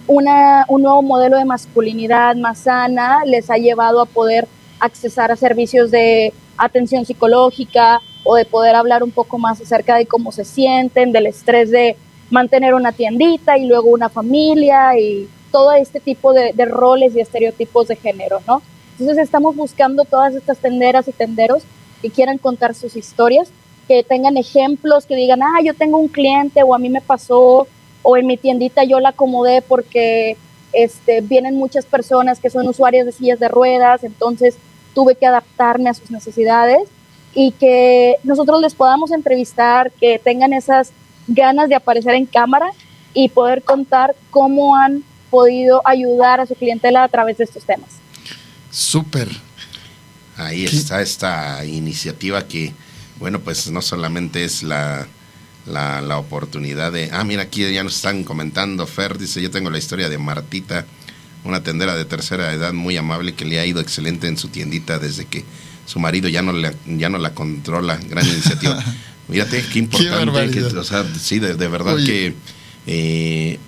una, un nuevo modelo de masculinidad más sana les ha llevado a poder accesar a servicios de atención psicológica o de poder hablar un poco más acerca de cómo se sienten, del estrés de mantener una tiendita y luego una familia y todo este tipo de, roles y estereotipos de género, ¿no? Entonces estamos buscando todas estas tenderas y tenderos que quieran contar sus historias, que tengan ejemplos, que digan, ah, yo tengo un cliente o a mí me pasó o en mi tiendita yo la acomodé porque este, vienen muchas personas que son usuarias de sillas de ruedas, entonces tuve que adaptarme a sus necesidades y que nosotros les podamos entrevistar, que tengan esas ganas de aparecer en cámara y poder contar cómo han podido ayudar a su clientela a través de estos temas. Súper. Ahí está esta iniciativa que, bueno, pues no solamente es la, la, la, oportunidad de... Ah, mira, aquí ya nos están comentando, Fer dice, yo tengo la historia de Martita, una tendera de tercera edad muy amable que le ha ido excelente en su tiendita desde que su marido ya no, le, ya no la controla. Gran iniciativa. Fíjate qué importante, que, o sea, sí, de, verdad que eh,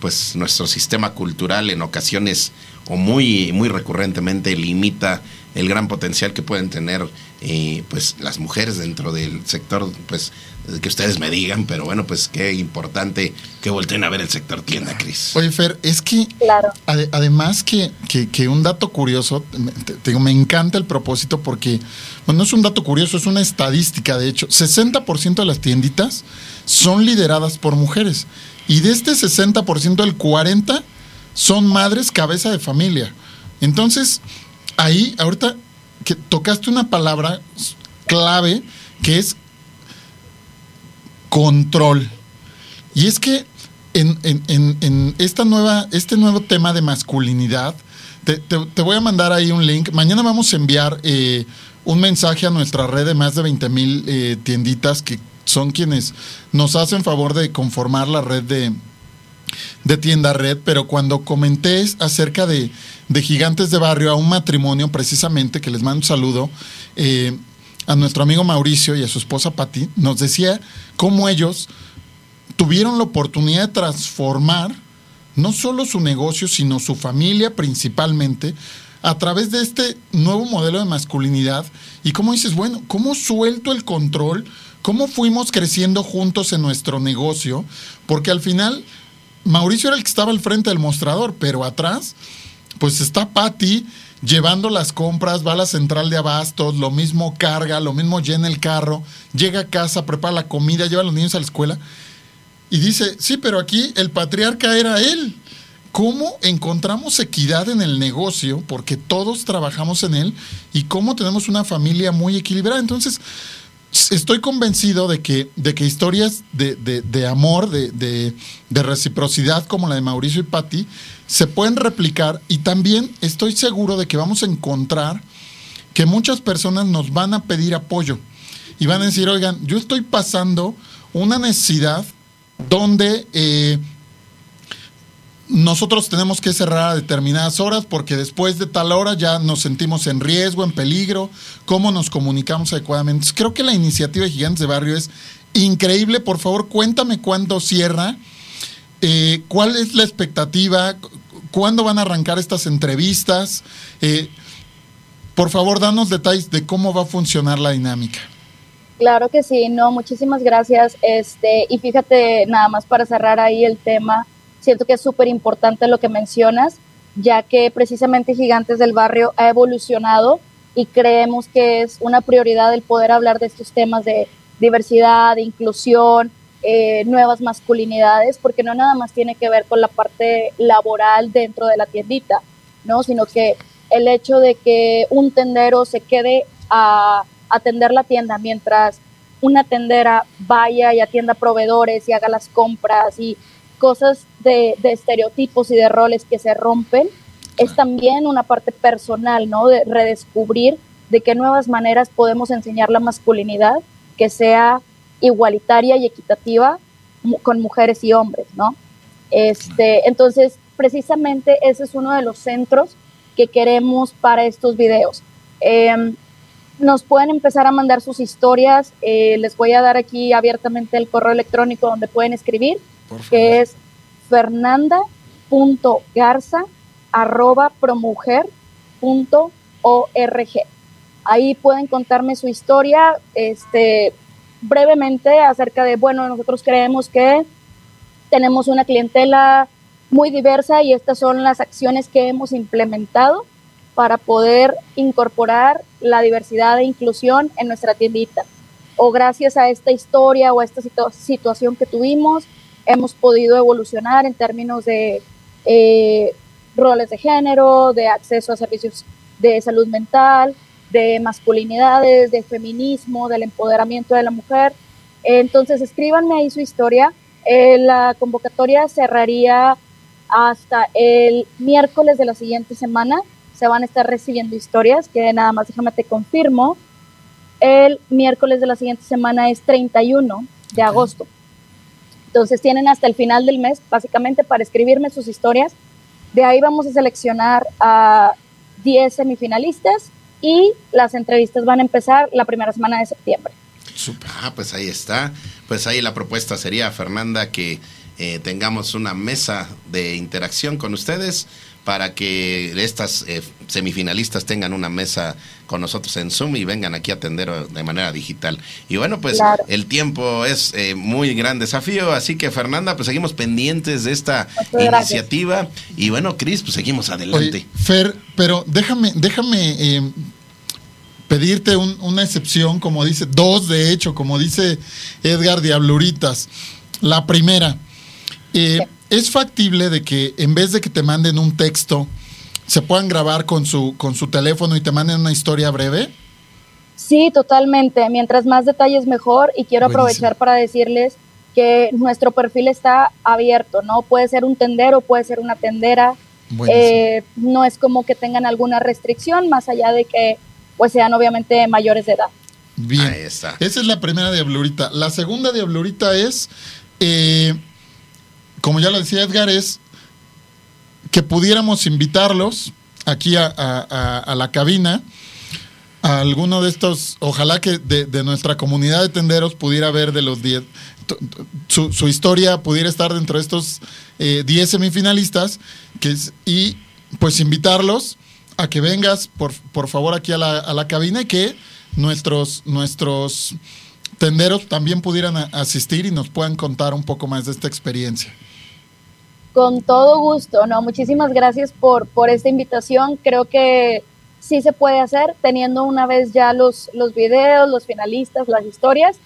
pues nuestro sistema cultural en ocasiones o muy, muy recurrentemente limita el gran potencial que pueden tener eh, pues las mujeres dentro del sector pues que ustedes me digan, pero bueno, pues qué importante que volteen a ver el sector tienda, Cris. Oye, Fer, es que claro. además que, que, un dato curioso, te, me encanta el propósito porque, bueno, no es un dato curioso, es una estadística, de hecho, 60% de las tienditas son lideradas por mujeres y de este 60%, el 40% son madres cabeza de familia. Entonces, ahí, ahorita que tocaste una palabra clave que es control. Y es que en, esta nueva, este nuevo tema de masculinidad, te, voy a mandar ahí un link. Mañana vamos a enviar eh, un mensaje a nuestra red de más de 20 mil eh, tienditas que son quienes nos hacen favor de conformar la red de, de tienda red, pero cuando comenté acerca de, de, gigantes de barrio a un matrimonio precisamente, que les mando un saludo, eh, a nuestro amigo Mauricio y a su esposa Patti, nos decía cómo ellos tuvieron la oportunidad de transformar no solo su negocio, sino su familia principalmente, a través de este nuevo modelo de masculinidad. Y cómo dices, bueno, ¿cómo suelto el control? ¿Cómo fuimos creciendo juntos en nuestro negocio? Porque al final, Mauricio era el que estaba al frente del mostrador, pero atrás, pues está Patti llevando las compras, va a la central de abastos, lo mismo carga, lo mismo llena el carro, llega a casa, prepara la comida, lleva a los niños a la escuela. Y dice, sí, pero aquí el patriarca era él. ¿Cómo encontramos equidad en el negocio? Porque todos trabajamos en él y cómo tenemos una familia muy equilibrada. Entonces, estoy convencido de que, de que historias de, de, amor, de, reciprocidad como la de Mauricio y Patti, se pueden replicar y también estoy seguro de que vamos a encontrar que muchas personas nos van a pedir apoyo. y van a decir, oigan, yo estoy pasando una necesidad donde eh, nosotros tenemos que cerrar a determinadas horas porque después de tal hora ya nos sentimos en riesgo, en peligro, cómo nos comunicamos adecuadamente. creo que la iniciativa de Gigantes de Barrio es increíble. Por favor, cuéntame cuándo cierra, eh, cuál es la expectativa, cuándo van a arrancar estas entrevistas. Eh, por favor, danos detalles de cómo va a funcionar la dinámica. Claro que sí, no, muchísimas gracias. Este, y fíjate, nada más para cerrar ahí el tema Siento que es súper importante lo que mencionas, ya que precisamente Gigantes del Barrio ha evolucionado y creemos que es una prioridad el poder hablar de estos temas de diversidad, de inclusión, eh, nuevas masculinidades, porque no nada más tiene que ver con la parte laboral dentro de la tiendita, ¿no? Sino que el hecho de que un tendero se quede a atender la tienda mientras una tendera vaya y atienda proveedores y haga las compras y cosas de, estereotipos y de roles que se rompen, es también una parte personal, ¿no? De redescubrir de qué nuevas maneras podemos enseñar la masculinidad que sea igualitaria y equitativa con mujeres y hombres, ¿no? Este, entonces, precisamente ese es uno de los centros que queremos para estos videos. Em, nos pueden empezar a mandar sus historias. Eh, les voy a dar aquí abiertamente el correo electrónico donde pueden escribir que es fernanda.garza.promujer.org. Ahí pueden contarme su historia este, brevemente acerca de, bueno, nosotros creemos que tenemos una clientela muy diversa y estas son las acciones que hemos implementado para poder incorporar la diversidad e inclusión en nuestra tiendita. O gracias a esta historia o a esta situación que tuvimos, hemos podido evolucionar en términos de eh, roles de género, de acceso a servicios de salud mental, de masculinidades, de feminismo, del empoderamiento de la mujer. Entonces, escríbanme ahí su historia. Eh, la convocatoria cerraría hasta el miércoles de la siguiente semana. Se van a estar recibiendo historias, que nada más déjame te confirmo. El miércoles de la siguiente semana es 31 de agosto. Entonces tienen hasta el final del mes, básicamente, para escribirme sus historias. De ahí vamos a seleccionar a 10 semifinalistas y las entrevistas van a empezar la primera semana de septiembre. Ah, pues ahí está. Pues ahí la propuesta sería, Fernanda, que eh, tengamos una mesa de interacción con ustedes para que estas eh, semifinalistas tengan una mesa con nosotros en Zoom y vengan aquí a atender de manera digital. Y bueno, pues el tiempo es eh, muy gran desafío, así que Fernanda, pues seguimos pendientes de esta iniciativa y bueno, Cris, pues seguimos adelante. Fer, pero déjame, déjame eh, pedirte una excepción, como dice, dos de hecho, como dice Edgar Diabluritas. La primera, ¿es factible de que en vez de que te manden un texto, se puedan grabar con su, con su teléfono y te manden una historia breve? Sí, totalmente. Mientras más detalles mejor y quiero aprovechar para decirles que nuestro perfil está abierto, ¿no? Puede ser un tendero, puede ser una tendera. Eh, no es como que tengan alguna restricción más allá de que pues sean obviamente mayores de edad. Bien. Esa es la primera diablurita. La segunda diablurita es, eh, como ya lo decía Edgar, es que pudiéramos invitarlos aquí a, la cabina a alguno de estos, ojalá que de, nuestra comunidad de tenderos pudiera ver de los 10, su, historia pudiera estar dentro de estos 10 eh, semifinalistas, que es, y pues invitarlos a que vengas por, por favor aquí a la, a la cabina y que nuestros, nuestros tenderos también pudieran asistir y nos puedan contar un poco más de esta experiencia. Con todo gusto, no, muchísimas gracias por, por esta invitación. Creo que sí se puede hacer teniendo una vez ya los, los videos, los finalistas, las historias.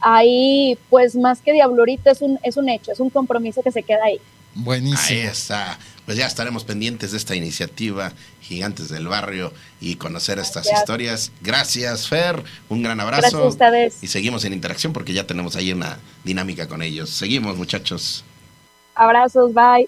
Ahí, pues más que Diablorita, es un, es un hecho, es un compromiso que se queda ahí. Buenísimo. Ahí está. Pues ya estaremos pendientes de esta iniciativa Gigantes del Barrio y conocer estas historias. Gracias, Fer. Un gran abrazo. Gracias a ustedes. Y seguimos en interacción porque ya tenemos ahí una dinámica con ellos. Seguimos, muchachos. Abrazos, bye.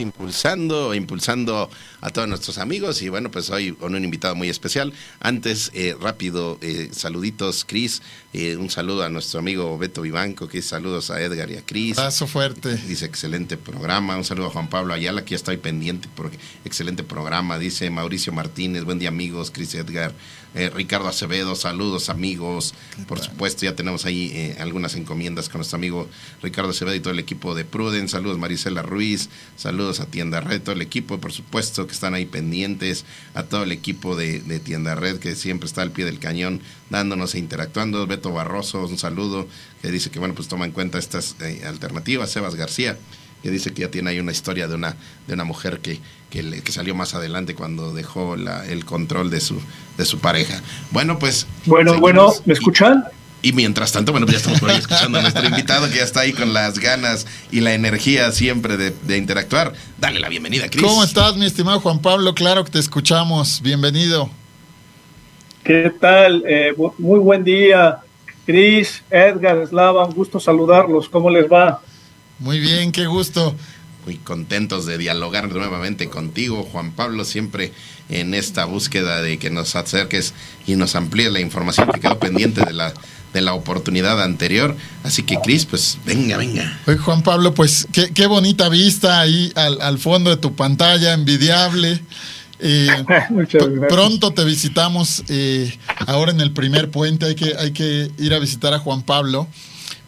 Impulsando, impulsando a todos nuestros amigos y bueno, pues hoy con un invitado muy especial. Antes, eh, rápido, eh, saluditos, Cris, eh, un saludo a nuestro amigo Beto Vivanco, que saludos a Edgar y a Cris. Paso fuerte. Dice excelente programa, un saludo a Juan Pablo Ayala, aquí estoy pendiente porque excelente programa, dice Mauricio Martínez, buen día amigos, Cris Edgar. Eh, Ricardo Acevedo, saludos amigos. Por supuesto, ya tenemos ahí eh, algunas encomiendas con nuestro amigo Ricardo Acevedo y todo el equipo de Pruden. Saludos Marisela Ruiz, saludos a Tienda Red, todo el equipo, por supuesto, que están ahí pendientes, a todo el equipo de, Tienda Red que siempre está al pie del cañón dándonos e interactuando. Beto Barroso, un saludo, que dice que bueno, pues toma en cuenta estas eh, alternativas. Sebas García, que dice que ya tiene ahí una historia de una, de una mujer que, que, salió más adelante cuando dejó la, el control de su, de su pareja. Bueno, pues... Bueno, bueno, ¿me escuchan? Y, mientras tanto, bueno, pues ya estamos por ahí escuchando a nuestro invitado que ya está ahí con las ganas y la energía siempre de, interactuar. Dale la bienvenida, Cris. ¿Cómo estás, mi estimado Juan Pablo? Claro que te escuchamos. Bienvenido. ¿Qué tal? Eh, muy buen día, Cris, Edgar, Slava, un gusto saludarlos. ¿Cómo les va? Muy bien, qué gusto. Muy contentos de dialogar nuevamente contigo, Juan Pablo, siempre en esta búsqueda de que nos acerques y nos amplíes la información que quedó pendiente de la, de la oportunidad anterior. Así que, Cris, pues venga, venga. Oye, Juan Pablo, pues qué, qué bonita vista ahí al, al, fondo de tu pantalla, envidiable. Eh, pronto te visitamos eh, ahora en el primer puente, hay que, hay que ir a visitar a Juan Pablo.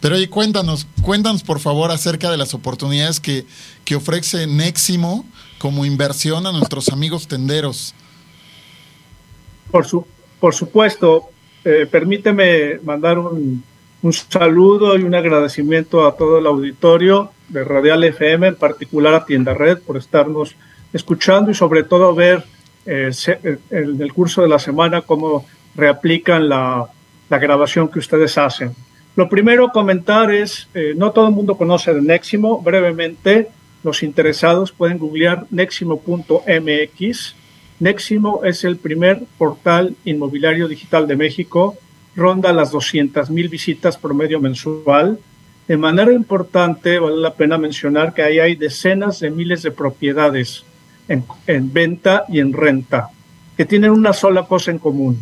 Pero oye, cuéntanos, cuéntanos por favor acerca de las oportunidades que, que ofrece Neximo como inversión a nuestros amigos tenderos. Por, su, por supuesto, eh, permíteme mandar un, un, saludo y un agradecimiento a todo el auditorio de Radial FM, en particular a Tienda Red, por estarnos escuchando y sobre todo ver eh, en el curso de la semana cómo reaplican la, la grabación que ustedes hacen. Lo primero comentar es, eh, no todo el mundo conoce de Neximo, brevemente los interesados pueden googlear neximo.mx. Neximo es el primer portal inmobiliario digital de México, ronda las 200 mil visitas promedio mensual. De manera importante, vale la pena mencionar que ahí hay decenas de miles de propiedades en, en venta y en renta, que tienen una sola cosa en común,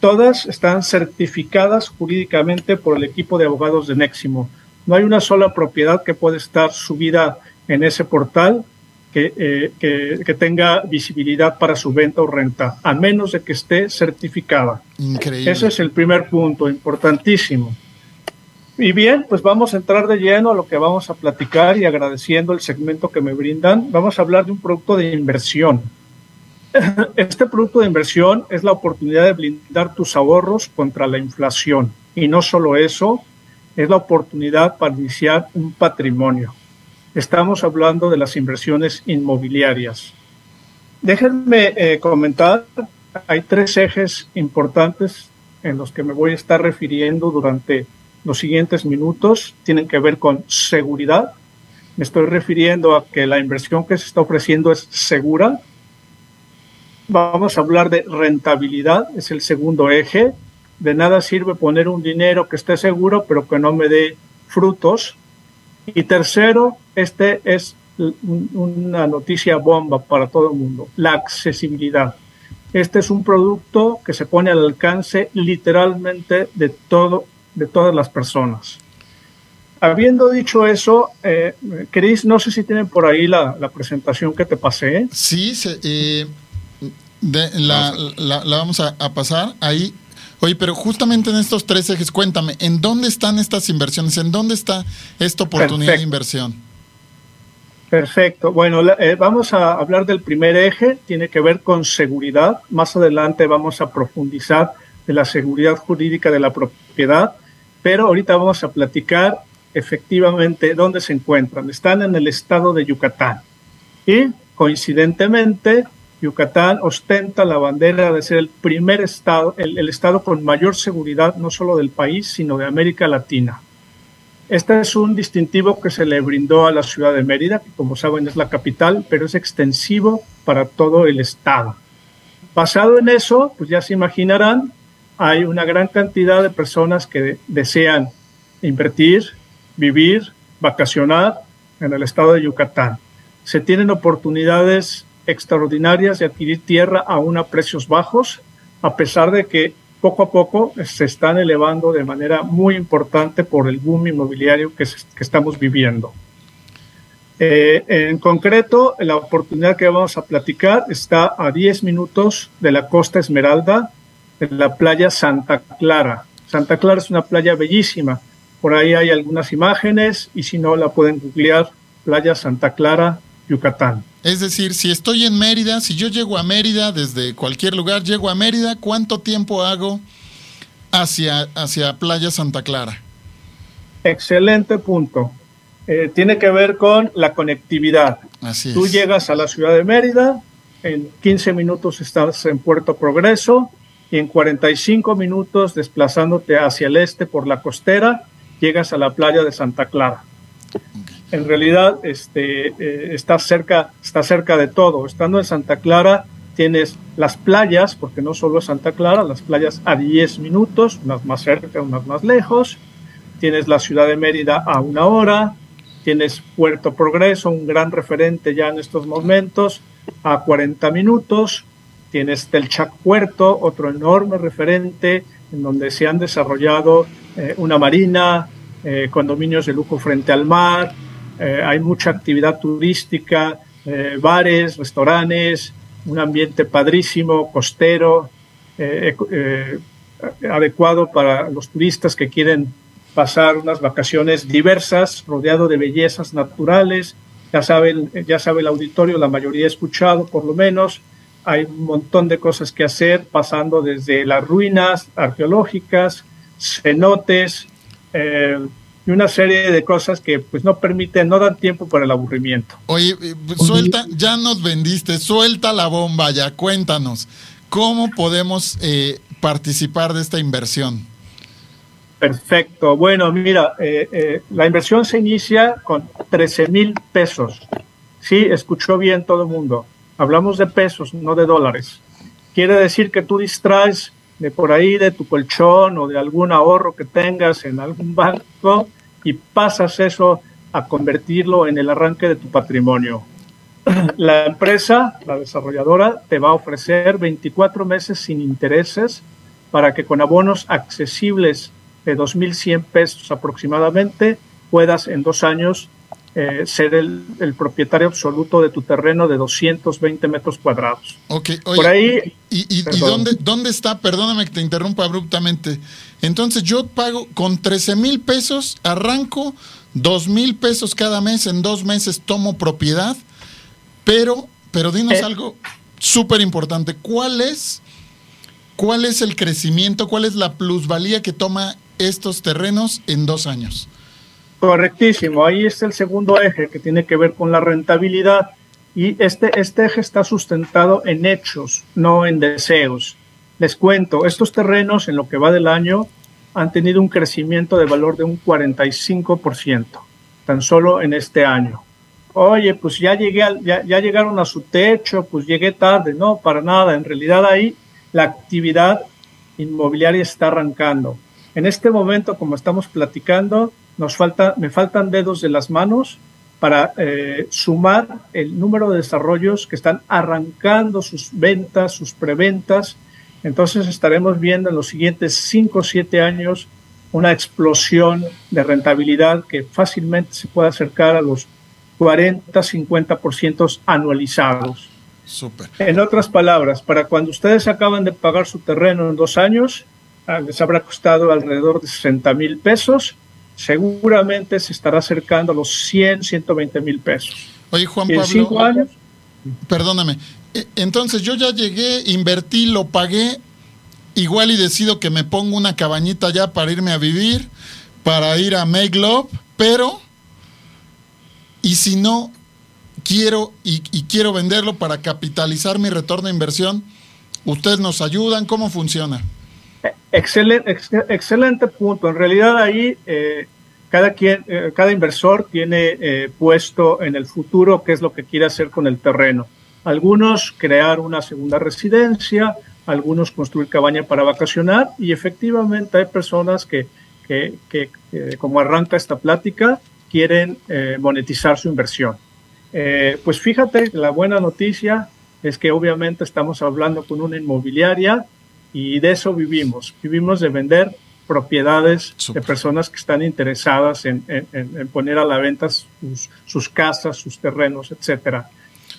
Todas están certificadas jurídicamente por el equipo de abogados de Neximo. No hay una sola propiedad que pueda estar subida en ese portal que, eh, que, tenga visibilidad para su venta o renta, a menos de que esté certificada. Increíble. Ese es el primer punto, importantísimo. Y bien, pues vamos a entrar de lleno a lo que vamos a platicar y agradeciendo el segmento que me brindan, vamos a hablar de un producto de inversión este producto de inversión es la oportunidad de blindar tus ahorros contra la inflación. Y no solo eso, es la oportunidad para iniciar un patrimonio. Estamos hablando de las inversiones inmobiliarias. Déjenme eh, comentar, hay tres ejes importantes en los que me voy a estar refiriendo durante los siguientes minutos. Tienen que ver con seguridad. Me estoy refiriendo a que la inversión que se está ofreciendo es segura, Vamos a hablar de rentabilidad, es el segundo eje. De nada sirve poner un dinero que esté seguro, pero que no me dé frutos. Y tercero, este es una noticia bomba para todo el mundo, la accesibilidad. Este es un producto que se pone al alcance literalmente de todo, de todas las personas. Habiendo dicho eso, eh, Chris, no sé si tienen por ahí la, presentación que te pasé. Sí, se, eh, la, la, vamos a, pasar ahí. Oye, pero justamente en estos tres ejes, cuéntame, ¿en dónde están estas inversiones? ¿En dónde está esta oportunidad de inversión? Perfecto. Bueno, eh, vamos a hablar del primer eje, tiene que ver con seguridad. Más adelante vamos a profundizar de la seguridad jurídica de la propiedad, pero ahorita vamos a platicar efectivamente dónde se encuentran. Están en el estado de Yucatán y coincidentemente Yucatán ostenta la bandera de ser el primer estado, el, estado con mayor seguridad no solo del país, sino de América Latina. Este es un distintivo que se le brindó a la ciudad de Mérida, que como saben es la capital, pero es extensivo para todo el estado. Basado en eso, pues ya se imaginarán, hay una gran cantidad de personas que desean invertir, vivir, vacacionar en el estado de Yucatán. se tienen oportunidades extraordinarias de adquirir tierra aún a precios bajos, a pesar de que poco a poco se están elevando de manera muy importante por el boom inmobiliario que, estamos viviendo. Eh, en concreto, la oportunidad que vamos a platicar está a 10 minutos de la Costa Esmeralda, en la playa Santa Clara. Santa Clara es una playa bellísima. Por ahí hay algunas imágenes y si no la pueden googlear, playa Santa Clara, Yucatán. Es decir, si estoy en Mérida, si yo llego a Mérida desde cualquier lugar, llego a Mérida, ¿cuánto tiempo hago hacia, hacia Playa Santa Clara? Excelente punto. Eh, tiene que ver con la conectividad. Así Tú llegas a la ciudad de Mérida, en 15 minutos estás en Puerto Progreso y en 45 minutos desplazándote hacia el este por la costera, llegas a la playa de Santa Clara en realidad este, eh, está, cerca, está cerca de todo. Estando en Santa Clara, tienes las playas, porque no solo es Santa Clara, las playas a 10 minutos, unas más cerca, unas más lejos. Tienes la ciudad de Mérida a una hora. Tienes Puerto Progreso, un gran referente ya en estos momentos, a 40 minutos. Tienes Telchac Puerto, otro enorme referente, en donde se han desarrollado eh, una marina, eh, condominios de lujo frente al mar, eh, hay mucha actividad turística, bares, restaurantes, un ambiente padrísimo, costero, adecuado para los turistas que quieren pasar unas vacaciones diversas, rodeado de bellezas naturales. Ya saben, ya sabe el auditorio, la mayoría ha escuchado por lo menos. Hay un montón de cosas que hacer, pasando desde las ruinas arqueológicas, cenotes, y una serie de cosas que pues no permiten, no dan tiempo para el aburrimiento. Oye, eh, suelta, ya nos vendiste, suelta la bomba ya, cuéntanos, ¿cómo podemos eh, participar de esta inversión? Perfecto, bueno, mira, eh, la inversión se inicia con 13 mil pesos. Sí, escuchó bien todo el mundo. Hablamos de pesos, no de dólares. Quiere decir que tú distraes de por ahí de tu colchón o de algún ahorro que tengas en algún banco y pasas eso a convertirlo en el arranque de tu patrimonio. La empresa, la desarrolladora, te va a ofrecer 24 meses sin intereses para que con abonos accesibles de 2.100 pesos aproximadamente puedas en dos años eh, ser el, propietario absoluto de tu terreno de 220 metros cuadrados. Ok, Por ahí... ¿Y, dónde, dónde está? Perdóname que te interrumpa abruptamente. Entonces yo pago con 13 mil pesos, arranco 2 mil pesos cada mes, en dos meses tomo propiedad, pero, pero dinos eh. algo súper importante, ¿cuál es, ¿cuál es el crecimiento, cuál es la plusvalía que toma estos terrenos en dos años? Correctísimo, ahí está el segundo eje que tiene que ver con la rentabilidad y este, este eje está sustentado en hechos, no en deseos. Les cuento, estos terrenos en lo que va del año han tenido un crecimiento de valor de un 45%, tan solo en este año. Oye, pues ya, llegué ya, ya llegaron a su techo, pues llegué tarde. No, para nada. En realidad ahí la actividad inmobiliaria está arrancando. En este momento, como estamos platicando, nos falta, me faltan dedos de las manos para eh, sumar el número de desarrollos que están arrancando sus ventas, sus preventas entonces estaremos viendo en los siguientes 5 o 7 años una explosión de rentabilidad que fácilmente se puede acercar a los 40, 50% anualizados. Super. En otras palabras, para cuando ustedes acaban de pagar su terreno en dos años, ah, les habrá costado alrededor de 60 mil pesos, seguramente se estará acercando a los 100, 120 mil pesos. Oye, Juan Pablo. En cinco años. Perdóname, e, entonces yo ya llegué, invertí, lo pagué, igual y decido que me pongo una cabañita ya para irme a vivir, para ir a Make Love, pero, y si no, quiero y, quiero venderlo para capitalizar mi retorno de inversión, ¿ustedes nos ayudan? ¿Cómo funciona? Excelente, excelente punto. En realidad ahí eh, cada, quien, eh, cada inversor tiene eh, puesto en el futuro qué es lo que quiere hacer con el terreno. Algunos crear una segunda residencia, algunos construir cabaña para vacacionar y efectivamente hay personas que, como arranca esta plática, quieren monetizar su inversión. Pues fíjate, la buena noticia es que obviamente estamos hablando con una inmobiliaria y de eso vivimos. Vivimos de vender propiedades de personas que están interesadas en, poner a la venta sus, sus casas, sus terrenos, etcétera.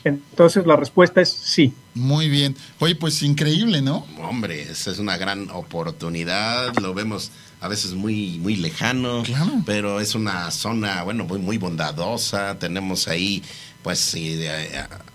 Entonces la respuesta es sí. Muy bien. Oye, pues increíble, ¿no? Hombre, esa es una gran oportunidad. Lo vemos a veces muy, muy lejano, pero es una zona, bueno, muy, muy bondadosa. Tenemos ahí, pues,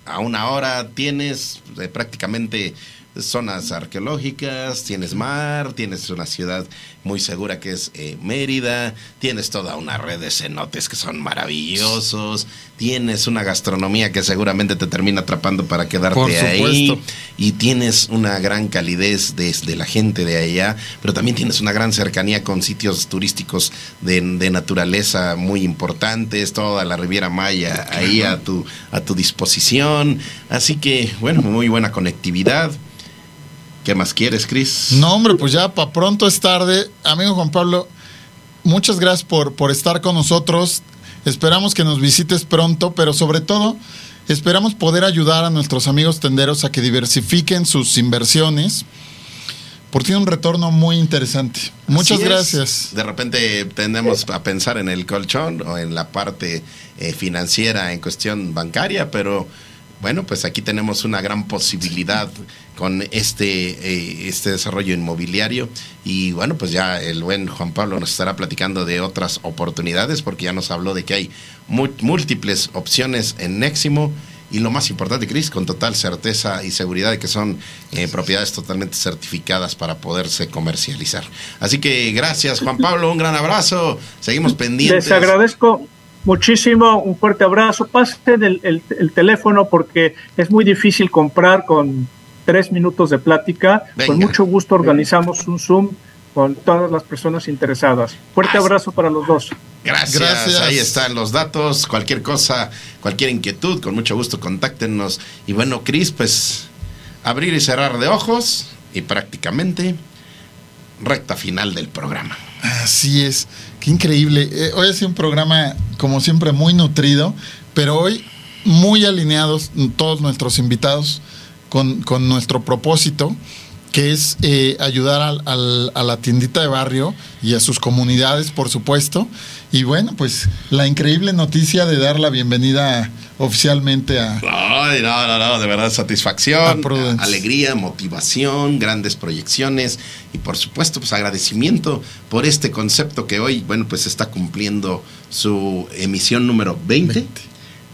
a, una hora tienes eh, prácticamente zonas arqueológicas, tienes mar, tienes una ciudad muy segura que es eh, Mérida, tienes toda una red de cenotes que son maravillosos, tienes una gastronomía que seguramente te termina atrapando para quedarte ahí y tienes una gran calidez desde la gente de allá, pero también tienes una gran cercanía con sitios turísticos de, de naturaleza muy importantes, toda la Riviera Maya ahí a tu, a tu disposición, así que bueno, muy buena conectividad. ¿Qué más quieres, Cris? No, hombre, pues ya para pronto es tarde. Amigo Juan Pablo, muchas gracias por, por estar con nosotros. Esperamos que nos visites pronto, pero sobre todo esperamos poder ayudar a nuestros amigos tenderos a que diversifiquen sus inversiones. Porque tiene un retorno muy interesante. Muchas gracias. De repente tendemos a pensar en el colchón o en la parte eh, financiera en cuestión bancaria, pero bueno, pues aquí tenemos una gran posibilidad con este, eh, este desarrollo inmobiliario y bueno, pues ya el buen Juan Pablo nos estará platicando de otras oportunidades porque ya nos habló de que hay múltiples opciones en Neximo y lo más importante, Cris, con total certeza y seguridad de que son eh, propiedades totalmente certificadas para poderse comercializar. Así que gracias, Juan Pablo, un gran abrazo. Seguimos pendientes. Les agradezco muchísimo, un fuerte abrazo. Pasen el, teléfono porque es muy difícil comprar con tres minutos de plática. Con mucho gusto organizamos un Zoom con todas las personas interesadas. Fuerte abrazo para los dos. Gracias. Gracias. Ahí están los datos. Cualquier cosa, cualquier inquietud, con mucho gusto contáctenos. Y bueno, Cris, pues abrir y cerrar de ojos y prácticamente recta final del programa. Así es. Qué increíble. Eh, hoy ha sido un programa, como siempre, muy nutrido, pero hoy muy alineados todos nuestros invitados con, nuestro propósito, que es eh, ayudar a la tiendita de barrio y a sus comunidades, por supuesto. Y bueno, pues la increíble noticia de dar la bienvenida oficialmente a... Ay, no, no, no, de verdad satisfacción, alegría, motivación, grandes proyecciones y por supuesto pues agradecimiento por este concepto que hoy, bueno, pues está cumpliendo su emisión número 20.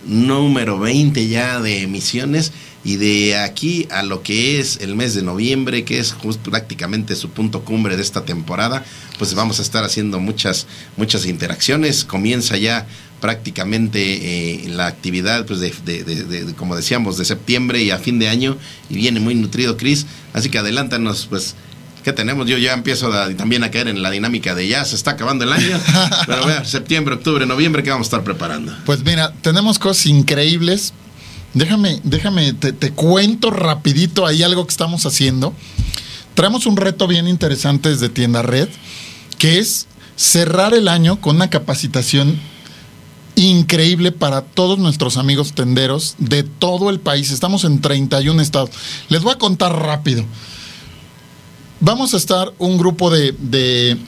Número 20 ya de emisiones y de aquí a lo que es el mes de noviembre, que es justo prácticamente su punto cumbre de esta temporada, pues vamos a estar haciendo muchas, muchas interacciones. Comienza ya prácticamente eh, la actividad, pues de, como decíamos, de septiembre y a fin de año, y viene muy nutrido, Cris. Así que adelántanos, pues, ¿qué tenemos? Yo ya empiezo también a caer en la dinámica de ya se está acabando el año, pero ver, septiembre, octubre, noviembre, ¿qué vamos a estar preparando? Pues mira, tenemos cosas increíbles. Déjame, déjame, te, te cuento rapidito ahí algo que estamos haciendo. Traemos un reto bien interesante desde Tienda Red, que es cerrar el año con una capacitación increíble para todos nuestros amigos tenderos de todo el país. Estamos en 31 estados. Les voy a contar rápido. Vamos a estar un grupo de,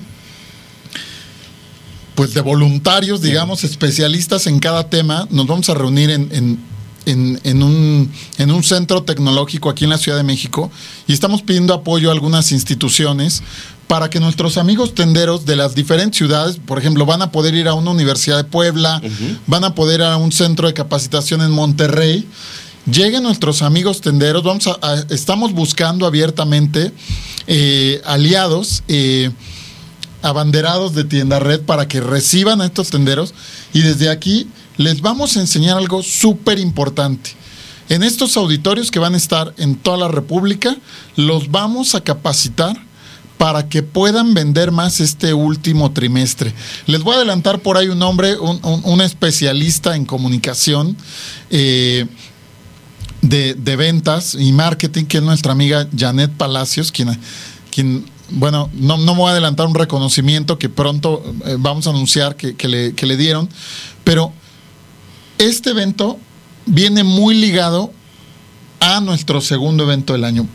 pues de voluntarios, digamos, especialistas en cada tema. Nos vamos a reunir en, en, un, en, un, centro tecnológico aquí en la Ciudad de México y estamos pidiendo apoyo a algunas instituciones para que nuestros amigos tenderos de las diferentes ciudades, por ejemplo, van a poder ir a una universidad de Puebla, van a poder ir a un centro de capacitación en Monterrey. Lleguen nuestros amigos tenderos, vamos a, estamos buscando abiertamente eh, aliados, eh, abanderados de tienda red para que reciban a estos tenderos y desde aquí les vamos a enseñar algo súper importante. En estos auditorios que van a estar en toda la República, los vamos a capacitar para que puedan vender más este último trimestre. Les voy a adelantar por ahí un nombre, un, especialista en comunicación. Eh, de, ventas y marketing, que es nuestra amiga Janet Palacios, quien, bueno, no, no me voy a adelantar un reconocimiento que pronto eh, vamos a anunciar que, le, que le dieron, pero este evento viene muy ligado a nuestro segundo evento del año.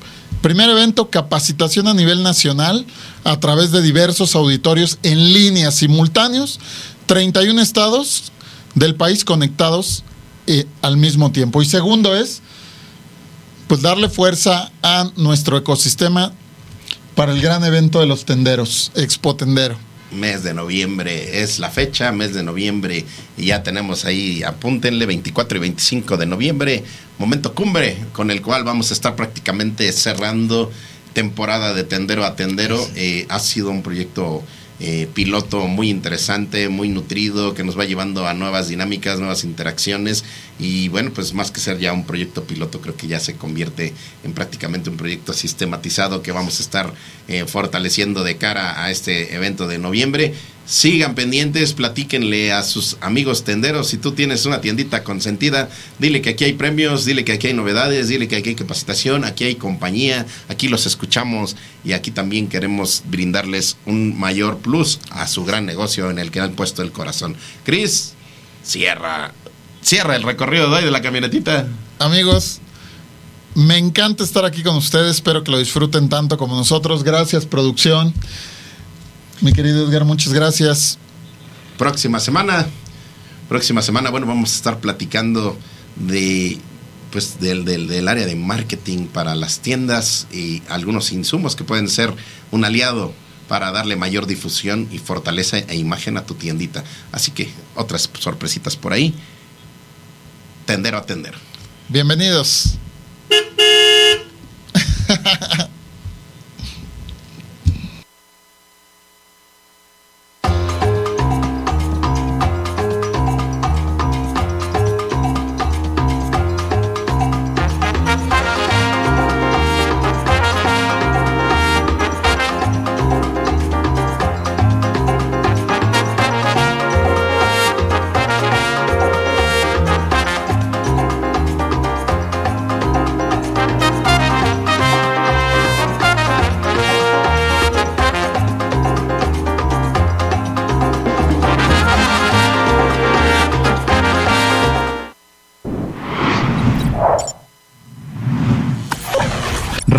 Primer evento, capacitación a nivel nacional a través de diversos auditorios en línea simultáneos, 31 estados del país conectados eh, al mismo tiempo. Y segundo es, pues darle fuerza a nuestro ecosistema para el gran evento de los tenderos, Expo Tendero mes de noviembre es la fecha, mes de noviembre, y ya tenemos ahí, apúntenle, 24 y 25 de noviembre, momento cumbre, con el cual vamos a estar prácticamente cerrando temporada de tendero a tendero. Eh, ha sido un proyecto eh, piloto muy interesante, muy nutrido, que nos va llevando a nuevas dinámicas, nuevas interacciones y bueno, pues más que ser ya un proyecto piloto, creo que ya se convierte en prácticamente un proyecto sistematizado que vamos a estar eh, fortaleciendo de cara a este evento de noviembre. Sigan pendientes, platíquenle a sus amigos tenderos. Si tú tienes una tiendita consentida, dile que aquí hay premios, dile que aquí hay novedades, dile que aquí hay capacitación, aquí hay compañía, aquí los escuchamos y aquí también queremos brindarles un mayor plus a su gran negocio en el que han puesto el corazón. Cris, cierra, cierra el recorrido de hoy de la camionetita. Amigos, me encanta estar aquí con ustedes, espero que lo disfruten tanto como nosotros. Gracias, producción. Mi querido Edgar, muchas gracias. Próxima semana, próxima semana, bueno, vamos a estar platicando de pues del, del, área de marketing para las tiendas y algunos insumos que pueden ser un aliado para darle mayor difusión y fortaleza e imagen a tu tiendita. Así que otras sorpresitas por ahí. Tender a tender. Bienvenidos.